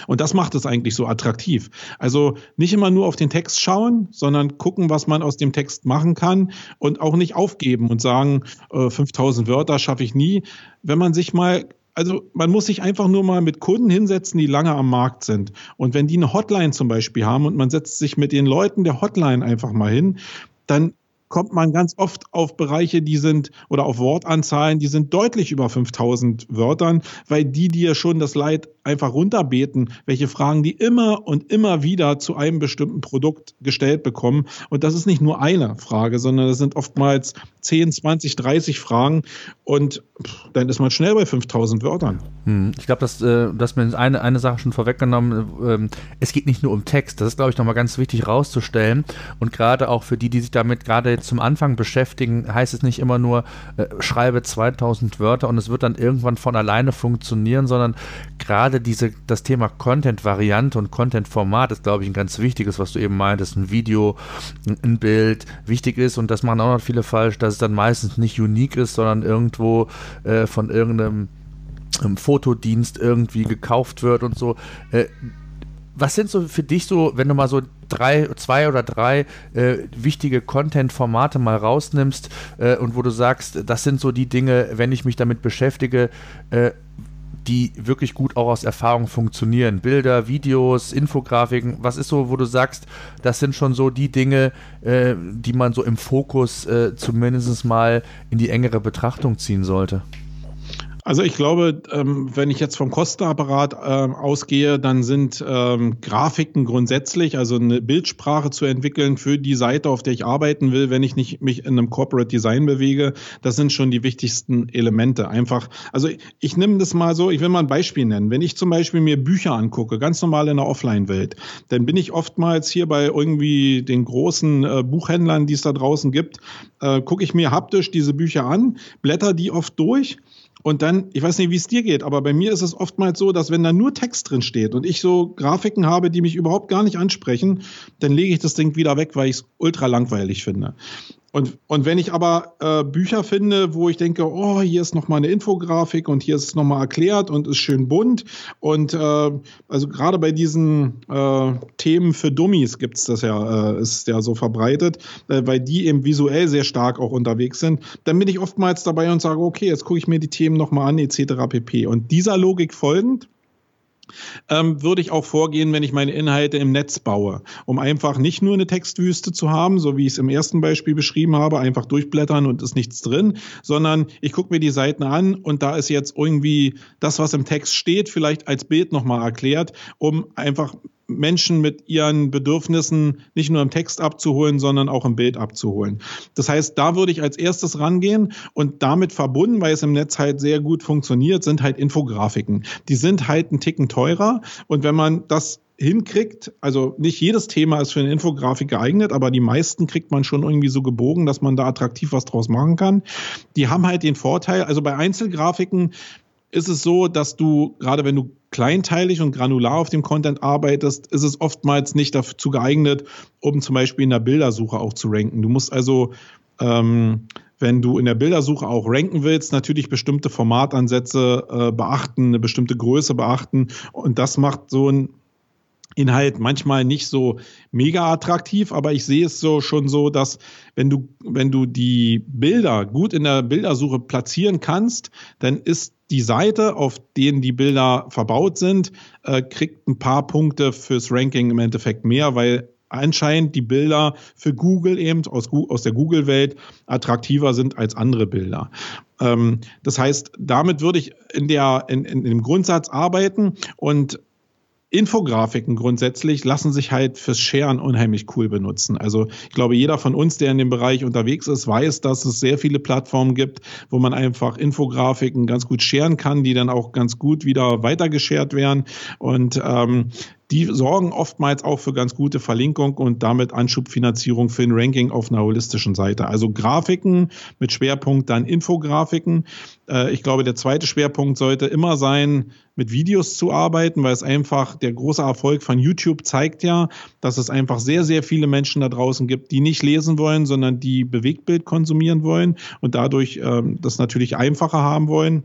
Und das macht es eigentlich so attraktiv. Also nicht immer nur auf den Text schauen, sondern gucken, was man aus dem Text machen kann und auch nicht aufgeben und sagen, äh, 5000 Wörter schaffe ich nie. Wenn man sich mal also man muss sich einfach nur mal mit Kunden hinsetzen, die lange am Markt sind. Und wenn die eine Hotline zum Beispiel haben und man setzt sich mit den Leuten der Hotline einfach mal hin, dann kommt man ganz oft auf Bereiche, die sind oder auf Wortanzahlen, die sind deutlich über 5000 Wörtern, weil die dir schon das Leid einfach runterbeten, welche Fragen die immer und immer wieder zu einem bestimmten Produkt gestellt bekommen. Und das ist nicht nur eine Frage, sondern das sind oftmals 10, 20, 30 Fragen und dann ist man schnell bei 5000 Wörtern.
Hm, ich glaube, dass, äh, dass mir eine, eine Sache schon vorweggenommen, ähm, es geht nicht nur um Text, das ist, glaube ich, nochmal ganz wichtig rauszustellen und gerade auch für die, die sich damit gerade zum Anfang beschäftigen, heißt es nicht immer nur, äh, schreibe 2000 Wörter und es wird dann irgendwann von alleine funktionieren, sondern gerade diese, das Thema Content-Variante und Content-Format ist, glaube ich, ein ganz wichtiges, was du eben meintest, ein Video, ein Bild wichtig ist und das machen auch noch viele falsch, dass es dann meistens nicht unique ist, sondern irgendwo äh, von irgendeinem ähm, Fotodienst irgendwie gekauft wird und so. Äh, was sind so für dich so, wenn du mal so drei, zwei oder drei äh, wichtige Content-Formate mal rausnimmst äh, und wo du sagst, das sind so die Dinge, wenn ich mich damit beschäftige, äh, die wirklich gut auch aus Erfahrung funktionieren. Bilder, Videos, Infografiken, was ist so, wo du sagst, das sind schon so die Dinge, äh, die man so im Fokus äh, zumindest mal in die engere Betrachtung ziehen sollte?
Also ich glaube, ähm, wenn ich jetzt vom Kostenapparat ähm, ausgehe, dann sind ähm, Grafiken grundsätzlich, also eine Bildsprache zu entwickeln für die Seite, auf der ich arbeiten will, wenn ich nicht mich in einem Corporate Design bewege, das sind schon die wichtigsten Elemente. Einfach, also ich, ich nehme das mal so, ich will mal ein Beispiel nennen. Wenn ich zum Beispiel mir Bücher angucke, ganz normal in der Offline-Welt, dann bin ich oftmals hier bei irgendwie den großen äh, Buchhändlern, die es da draußen gibt, äh, gucke ich mir haptisch diese Bücher an, blätter die oft durch und dann, ich weiß nicht, wie es dir geht, aber bei mir ist es oftmals so, dass wenn da nur Text drin steht und ich so Grafiken habe, die mich überhaupt gar nicht ansprechen, dann lege ich das Ding wieder weg, weil ich es ultra langweilig finde. Und, und wenn ich aber äh, Bücher finde, wo ich denke, oh, hier ist nochmal eine Infografik und hier ist es nochmal erklärt und ist schön bunt. Und äh, also gerade bei diesen äh, Themen für Dummies gibt's das ja, äh, ist ja so verbreitet, äh, weil die eben visuell sehr stark auch unterwegs sind. Dann bin ich oftmals dabei und sage, okay, jetzt gucke ich mir die Themen nochmal an, etc. pp. Und dieser Logik folgend ähm, würde ich auch vorgehen, wenn ich meine Inhalte im Netz baue, um einfach nicht nur eine Textwüste zu haben, so wie ich es im ersten Beispiel beschrieben habe, einfach durchblättern und ist nichts drin, sondern ich gucke mir die Seiten an und da ist jetzt irgendwie das, was im Text steht, vielleicht als Bild nochmal erklärt, um einfach Menschen mit ihren Bedürfnissen nicht nur im Text abzuholen, sondern auch im Bild abzuholen. Das heißt, da würde ich als erstes rangehen und damit verbunden, weil es im Netz halt sehr gut funktioniert, sind halt Infografiken. Die sind halt einen Ticken teurer und wenn man das hinkriegt, also nicht jedes Thema ist für eine Infografik geeignet, aber die meisten kriegt man schon irgendwie so gebogen, dass man da attraktiv was draus machen kann. Die haben halt den Vorteil, also bei Einzelgrafiken ist es so, dass du, gerade wenn du kleinteilig und granular auf dem Content arbeitest, ist es oftmals nicht dazu geeignet, um zum Beispiel in der Bildersuche auch zu ranken. Du musst also, ähm, wenn du in der Bildersuche auch ranken willst, natürlich bestimmte Formatansätze äh, beachten, eine bestimmte Größe beachten. Und das macht so ein Inhalt manchmal nicht so mega attraktiv, aber ich sehe es so schon so, dass wenn du, wenn du die Bilder gut in der Bildersuche platzieren kannst, dann ist die Seite, auf denen die Bilder verbaut sind, äh, kriegt ein paar Punkte fürs Ranking im Endeffekt mehr, weil anscheinend die Bilder für Google eben aus, aus der Google-Welt attraktiver sind als andere Bilder. Ähm, das heißt, damit würde ich in, der, in, in dem Grundsatz arbeiten und Infografiken grundsätzlich lassen sich halt fürs Sharen unheimlich cool benutzen. Also ich glaube, jeder von uns, der in dem Bereich unterwegs ist, weiß, dass es sehr viele Plattformen gibt, wo man einfach Infografiken ganz gut sharen kann, die dann auch ganz gut wieder weitergeshared werden. Und ähm, die sorgen oftmals auch für ganz gute Verlinkung und damit Anschubfinanzierung für ein Ranking auf einer holistischen Seite. Also Grafiken mit Schwerpunkt dann Infografiken. Äh, ich glaube, der zweite Schwerpunkt sollte immer sein, mit Videos zu arbeiten, weil es einfach der große Erfolg von YouTube zeigt ja, dass es einfach sehr, sehr viele Menschen da draußen gibt, die nicht lesen wollen, sondern die Bewegtbild konsumieren wollen und dadurch ähm, das natürlich einfacher haben wollen.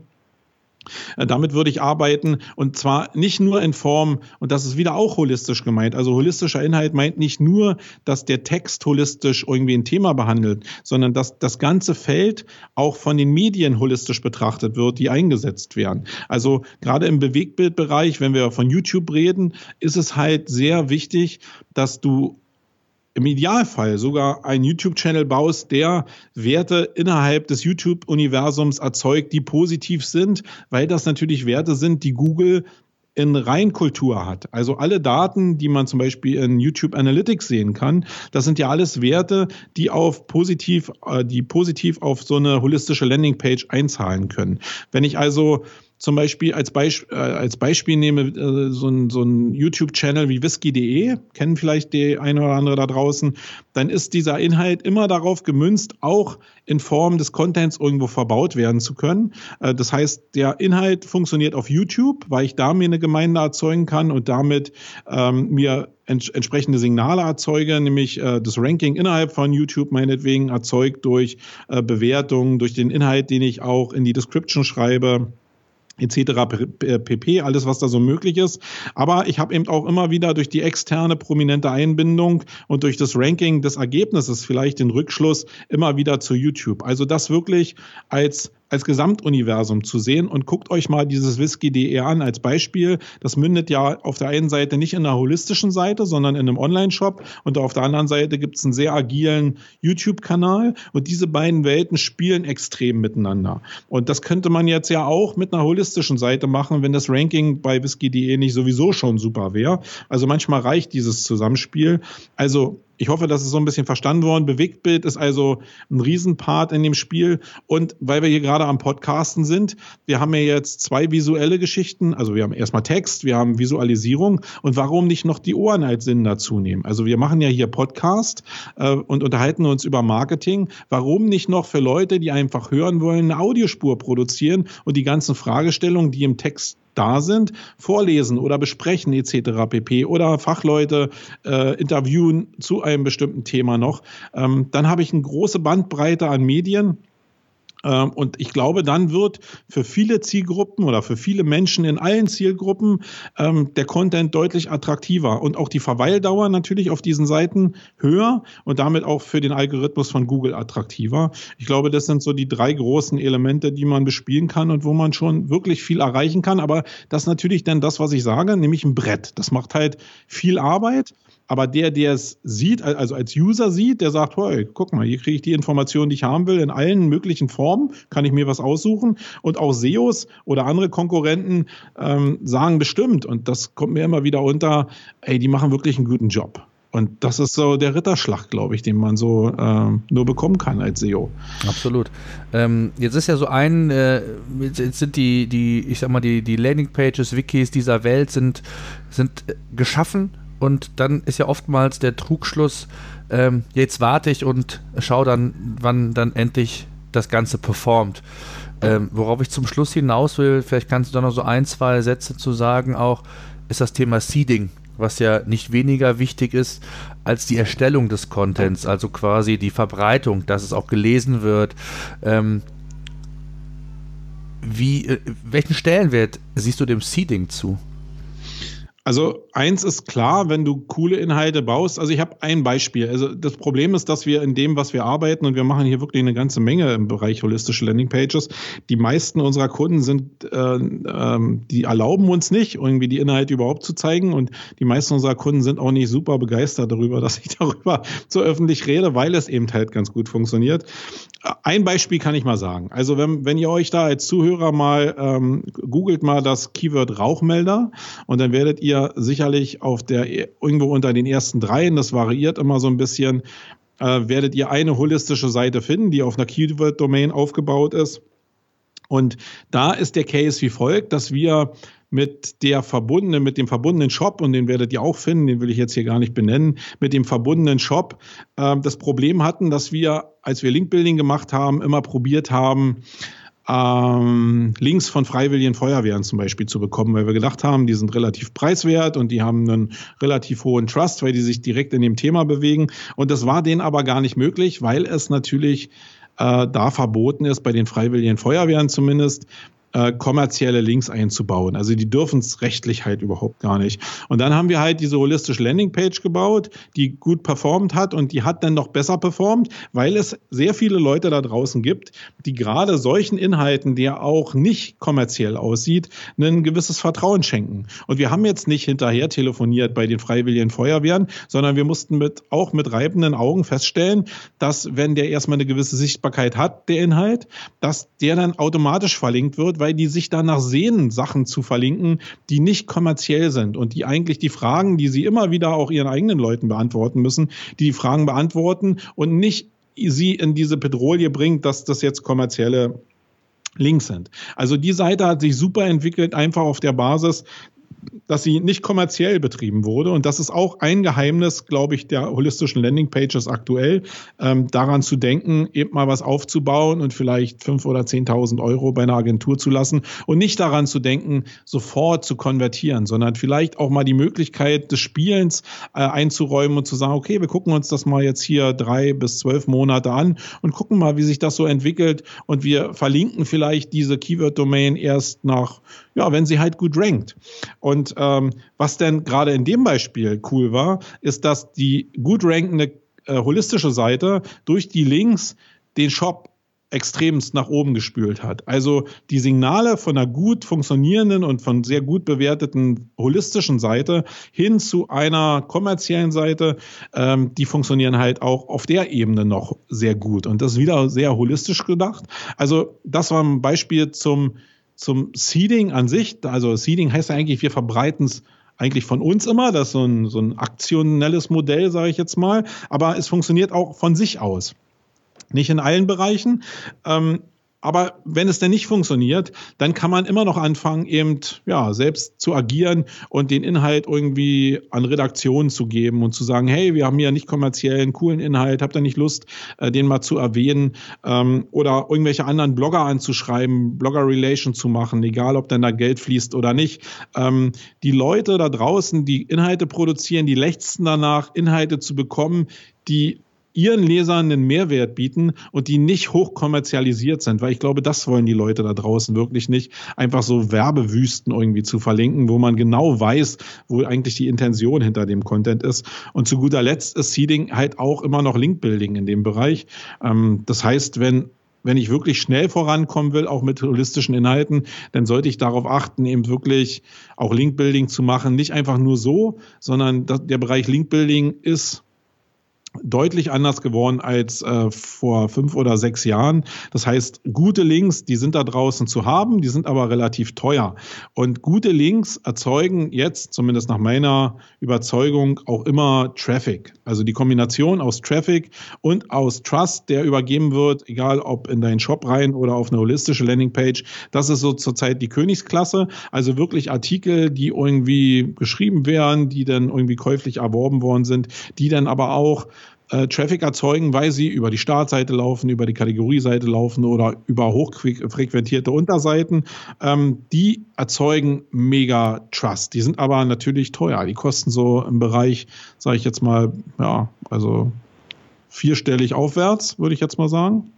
Äh, damit würde ich arbeiten und zwar nicht nur in Form, und das ist wieder auch holistisch gemeint. Also holistischer Inhalt meint nicht nur, dass der Text holistisch irgendwie ein Thema behandelt, sondern dass das ganze Feld auch von den Medien holistisch betrachtet wird, die eingesetzt werden. Also gerade im Bewegtbildbereich, wenn wir von YouTube reden, ist es halt sehr wichtig, dass du im Idealfall sogar einen YouTube-Channel baust, der Werte innerhalb des YouTube-Universums erzeugt, die positiv sind, weil das natürlich Werte sind, die Google in Reinkultur hat. Also alle Daten, die man zum Beispiel in YouTube Analytics sehen kann, das sind ja alles Werte, die auf positiv, äh, die positiv auf so eine holistische Landingpage einzahlen können. Wenn ich also zum Beispiel als, Beisp äh, als Beispiel nehme, äh, so ein, so ein YouTube-Channel wie whisky.de, kennen vielleicht die eine oder andere da draußen, dann ist dieser Inhalt immer darauf gemünzt, auch in Form des Contents irgendwo verbaut werden zu können. Äh, das heißt, der Inhalt funktioniert auf YouTube, weil ich da mir eine Gemeinde erzeugen kann und damit ähm, mir ents entsprechende Signale erzeuge, nämlich äh, das Ranking innerhalb von YouTube meinetwegen erzeugt durch äh, Bewertungen, durch den Inhalt, den ich auch in die Description schreibe etc. pp, alles was da so möglich ist. Aber ich habe eben auch immer wieder durch die externe prominente Einbindung und durch das Ranking des Ergebnisses vielleicht den Rückschluss immer wieder zu YouTube. Also das wirklich als als Gesamtuniversum zu sehen und guckt euch mal dieses Whisky.de an als Beispiel. Das mündet ja auf der einen Seite nicht in einer holistischen Seite, sondern in einem Online-Shop und auf der anderen Seite gibt es einen sehr agilen YouTube-Kanal und diese beiden Welten spielen extrem miteinander. Und das könnte man jetzt ja auch mit einer holistischen Seite machen, wenn das Ranking bei Whisky.de nicht sowieso schon super wäre. Also manchmal reicht dieses Zusammenspiel. Also ich hoffe, das ist so ein bisschen verstanden worden. Bewegtbild ist also ein Riesenpart in dem Spiel. Und weil wir hier gerade am Podcasten sind, wir haben ja jetzt zwei visuelle Geschichten. Also wir haben erstmal Text, wir haben Visualisierung. Und warum nicht noch die Ohren als Sinn dazu nehmen? Also wir machen ja hier Podcast äh, und unterhalten uns über Marketing. Warum nicht noch für Leute, die einfach hören wollen, eine Audiospur produzieren und die ganzen Fragestellungen, die im Text da sind, vorlesen oder besprechen etc. pp. oder Fachleute äh, interviewen zu einem bestimmten Thema noch, ähm, dann habe ich eine große Bandbreite an Medien und ich glaube, dann wird für viele Zielgruppen oder für viele Menschen in allen Zielgruppen ähm, der Content deutlich attraktiver und auch die Verweildauer natürlich auf diesen Seiten höher und damit auch für den Algorithmus von Google attraktiver. Ich glaube, das sind so die drei großen Elemente, die man bespielen kann und wo man schon wirklich viel erreichen kann. Aber das ist natürlich dann das, was ich sage, nämlich ein Brett. Das macht halt viel Arbeit. Aber der, der es sieht, also als User sieht, der sagt, hey, guck mal, hier kriege ich die Informationen, die ich haben will, in allen möglichen Formen, kann ich mir was aussuchen. Und auch SEOs oder andere Konkurrenten ähm, sagen bestimmt, und das kommt mir immer wieder unter, ey, die machen wirklich einen guten Job. Und das ist so der Ritterschlag, glaube ich, den man so äh, nur bekommen kann als SEO.
Absolut. Ähm, jetzt ist ja so ein, äh, jetzt sind die, die, ich sag mal, die, die Landingpages, Wikis dieser Welt sind, sind geschaffen und dann ist ja oftmals der Trugschluss, ähm, jetzt warte ich und schaue dann, wann dann endlich das Ganze performt. Ähm, worauf ich zum Schluss hinaus will, vielleicht kannst du da noch so ein, zwei Sätze zu sagen, auch ist das Thema Seeding, was ja nicht weniger wichtig ist als die Erstellung des Contents, also quasi die Verbreitung, dass es auch gelesen wird. Ähm, wie, äh, welchen Stellenwert siehst du dem Seeding zu?
Also eins ist klar, wenn du coole Inhalte baust. Also ich habe ein Beispiel. Also das Problem ist, dass wir in dem, was wir arbeiten, und wir machen hier wirklich eine ganze Menge im Bereich holistische Landingpages. Die meisten unserer Kunden sind, äh, äh, die erlauben uns nicht, irgendwie die Inhalte überhaupt zu zeigen. Und die meisten unserer Kunden sind auch nicht super begeistert darüber, dass ich darüber so öffentlich rede, weil es eben halt ganz gut funktioniert. Ein Beispiel kann ich mal sagen. Also wenn, wenn ihr euch da als Zuhörer mal ähm, googelt mal das Keyword Rauchmelder und dann werdet ihr ihr sicherlich auf der irgendwo unter den ersten dreien, das variiert immer so ein bisschen, äh, werdet ihr eine holistische Seite finden, die auf einer Keyword-Domain aufgebaut ist. Und da ist der Case wie folgt, dass wir mit der verbundenen, mit dem verbundenen Shop, und den werdet ihr auch finden, den will ich jetzt hier gar nicht benennen, mit dem verbundenen Shop äh, das Problem hatten, dass wir, als wir Linkbuilding gemacht haben, immer probiert haben, ähm, Links von freiwilligen Feuerwehren zum Beispiel zu bekommen, weil wir gedacht haben, die sind relativ preiswert und die haben einen relativ hohen Trust, weil die sich direkt in dem Thema bewegen. Und das war denen aber gar nicht möglich, weil es natürlich äh, da verboten ist, bei den freiwilligen Feuerwehren zumindest, äh, kommerzielle Links einzubauen. Also die dürfen es rechtlich halt überhaupt gar nicht. Und dann haben wir halt diese holistische Landingpage gebaut, die gut performt hat und die hat dann noch besser performt, weil es sehr viele Leute da draußen gibt, die gerade solchen Inhalten, der auch nicht kommerziell aussieht, ein gewisses Vertrauen schenken. Und wir haben jetzt nicht hinterher telefoniert bei den Freiwilligen Feuerwehren, sondern wir mussten mit, auch mit reibenden Augen feststellen, dass wenn der erstmal eine gewisse Sichtbarkeit hat, der Inhalt, dass der dann automatisch verlinkt wird, weil die sich danach sehnen, Sachen zu verlinken, die nicht kommerziell sind und die eigentlich die Fragen, die sie immer wieder auch ihren eigenen Leuten beantworten müssen, die, die Fragen beantworten und nicht sie in diese Pedrolie bringt, dass das jetzt kommerzielle Links sind. Also die Seite hat sich super entwickelt, einfach auf der Basis, dass sie nicht kommerziell betrieben wurde. Und das ist auch ein Geheimnis, glaube ich, der holistischen Landingpages aktuell, ähm, daran zu denken, eben mal was aufzubauen und vielleicht fünf oder zehntausend Euro bei einer Agentur zu lassen und nicht daran zu denken, sofort zu konvertieren, sondern vielleicht auch mal die Möglichkeit des Spielens äh, einzuräumen und zu sagen, okay, wir gucken uns das mal jetzt hier drei bis zwölf Monate an und gucken mal, wie sich das so entwickelt und wir verlinken vielleicht diese Keyword-Domain erst nach, ja, wenn sie halt gut rankt. Und ähm, was denn gerade in dem Beispiel cool war, ist, dass die gut rankende äh, holistische Seite durch die Links den Shop extremst nach oben gespült hat. Also die Signale von einer gut funktionierenden und von sehr gut bewerteten holistischen Seite hin zu einer kommerziellen Seite, ähm, die funktionieren halt auch auf der Ebene noch sehr gut. Und das ist wieder sehr holistisch gedacht. Also das war ein Beispiel zum zum Seeding an sich. Also Seeding heißt ja eigentlich, wir verbreiten es eigentlich von uns immer. Das ist so ein, so ein aktionelles Modell, sage ich jetzt mal. Aber es funktioniert auch von sich aus. Nicht in allen Bereichen. Ähm, aber wenn es denn nicht funktioniert, dann kann man immer noch anfangen, eben ja, selbst zu agieren und den Inhalt irgendwie an Redaktionen zu geben und zu sagen, hey, wir haben hier nicht kommerziellen, coolen Inhalt, habt ihr nicht Lust, äh, den mal zu erwähnen ähm, oder irgendwelche anderen Blogger anzuschreiben, Blogger-Relation zu machen, egal ob denn da Geld fließt oder nicht. Ähm, die Leute da draußen, die Inhalte produzieren, die lechzen danach, Inhalte zu bekommen, die ihren Lesern einen Mehrwert bieten und die nicht hochkommerzialisiert sind, weil ich glaube, das wollen die Leute da draußen wirklich nicht, einfach so Werbewüsten irgendwie zu verlinken, wo man genau weiß, wo eigentlich die Intention hinter dem Content ist. Und zu guter Letzt ist Seeding halt auch immer noch Linkbuilding in dem Bereich. Ähm, das heißt, wenn wenn ich wirklich schnell vorankommen will, auch mit holistischen Inhalten, dann sollte ich darauf achten, eben wirklich auch Linkbuilding zu machen. Nicht einfach nur so, sondern der Bereich Linkbuilding ist deutlich anders geworden als äh, vor fünf oder sechs Jahren. Das heißt, gute Links, die sind da draußen zu haben, die sind aber relativ teuer. Und gute Links erzeugen jetzt, zumindest nach meiner Überzeugung, auch immer Traffic. Also die Kombination aus Traffic und aus Trust, der übergeben wird, egal ob in deinen Shop rein oder auf eine holistische Landingpage, das ist so zurzeit die Königsklasse. Also wirklich Artikel, die irgendwie geschrieben werden, die dann irgendwie käuflich erworben worden sind, die dann aber auch äh, Traffic erzeugen, weil sie über die Startseite laufen, über die Kategorieseite laufen oder über hochfrequentierte Unterseiten. Ähm, die erzeugen mega Trust. Die sind aber natürlich teuer. Die kosten so im Bereich, sage ich jetzt mal, ja, also vierstellig aufwärts, würde ich jetzt mal sagen.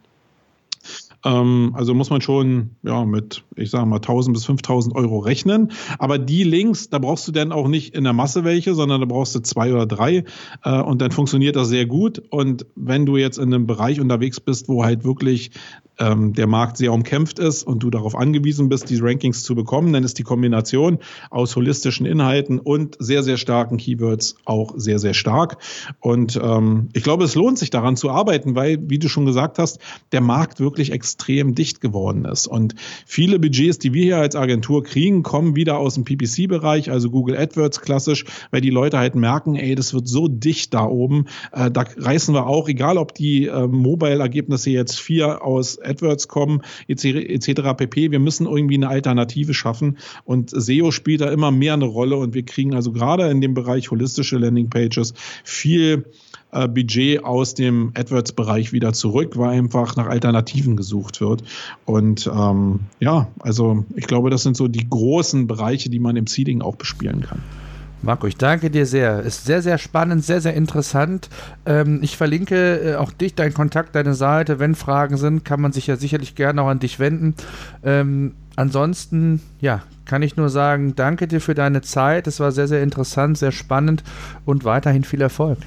Ähm, also muss man schon ja, mit, ich sage mal, 1000 bis 5000 Euro rechnen. Aber die Links, da brauchst du dann auch nicht in der Masse welche, sondern da brauchst du zwei oder drei äh, und dann funktioniert das sehr gut. Und wenn du jetzt in einem Bereich unterwegs bist, wo halt wirklich ähm, der Markt sehr umkämpft ist und du darauf angewiesen bist, diese Rankings zu bekommen, dann ist die Kombination aus holistischen Inhalten und sehr, sehr starken Keywords auch sehr, sehr stark. Und ähm, ich glaube, es lohnt sich daran zu arbeiten, weil, wie du schon gesagt hast, der Markt wirklich extrem dicht geworden ist. Und viele Budgets, die wir hier als Agentur kriegen, kommen wieder aus dem PPC-Bereich, also Google AdWords klassisch, weil die Leute halt merken, ey, das wird so dicht da oben, äh, da reißen wir auch, egal ob die äh, Mobile-Ergebnisse jetzt vier aus AdWords kommen, etc. pp. Wir müssen irgendwie eine Alternative schaffen und SEO spielt da immer mehr eine Rolle und wir kriegen also gerade in dem Bereich holistische Landingpages viel äh, Budget aus dem AdWords-Bereich wieder zurück, weil einfach nach Alternativen gesucht wird. Und ähm, ja, also ich glaube, das sind so die großen Bereiche, die man im Seeding auch bespielen kann.
Marco, ich danke dir sehr. Ist sehr, sehr spannend, sehr, sehr interessant. Ähm, ich verlinke äh, auch dich, deinen Kontakt, deine Seite. Wenn Fragen sind, kann man sich ja sicherlich gerne auch an dich wenden. Ähm, ansonsten, ja, kann ich nur sagen, danke dir für deine Zeit. Es war sehr, sehr interessant, sehr spannend und weiterhin viel Erfolg.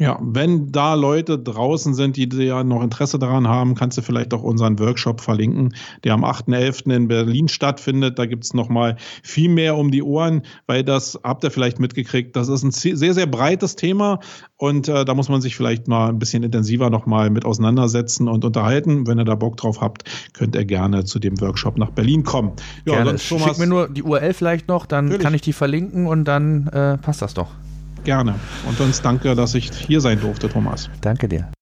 Ja, wenn da Leute draußen sind, die ja noch Interesse daran haben, kannst du vielleicht auch unseren Workshop verlinken, der am 8.11. in Berlin stattfindet. Da gibt's noch mal viel mehr um die Ohren, weil das habt ihr vielleicht mitgekriegt. Das ist ein sehr, sehr breites Thema und äh, da muss man sich vielleicht mal ein bisschen intensiver noch mal mit auseinandersetzen und unterhalten. Wenn ihr da Bock drauf habt, könnt ihr gerne zu dem Workshop nach Berlin kommen.
Ja, gerne. Sonst, Thomas, Schick mir nur die URL vielleicht noch, dann natürlich. kann ich die verlinken und dann äh, passt das doch.
Gerne. Und sonst danke, dass ich hier sein durfte, Thomas.
Danke dir.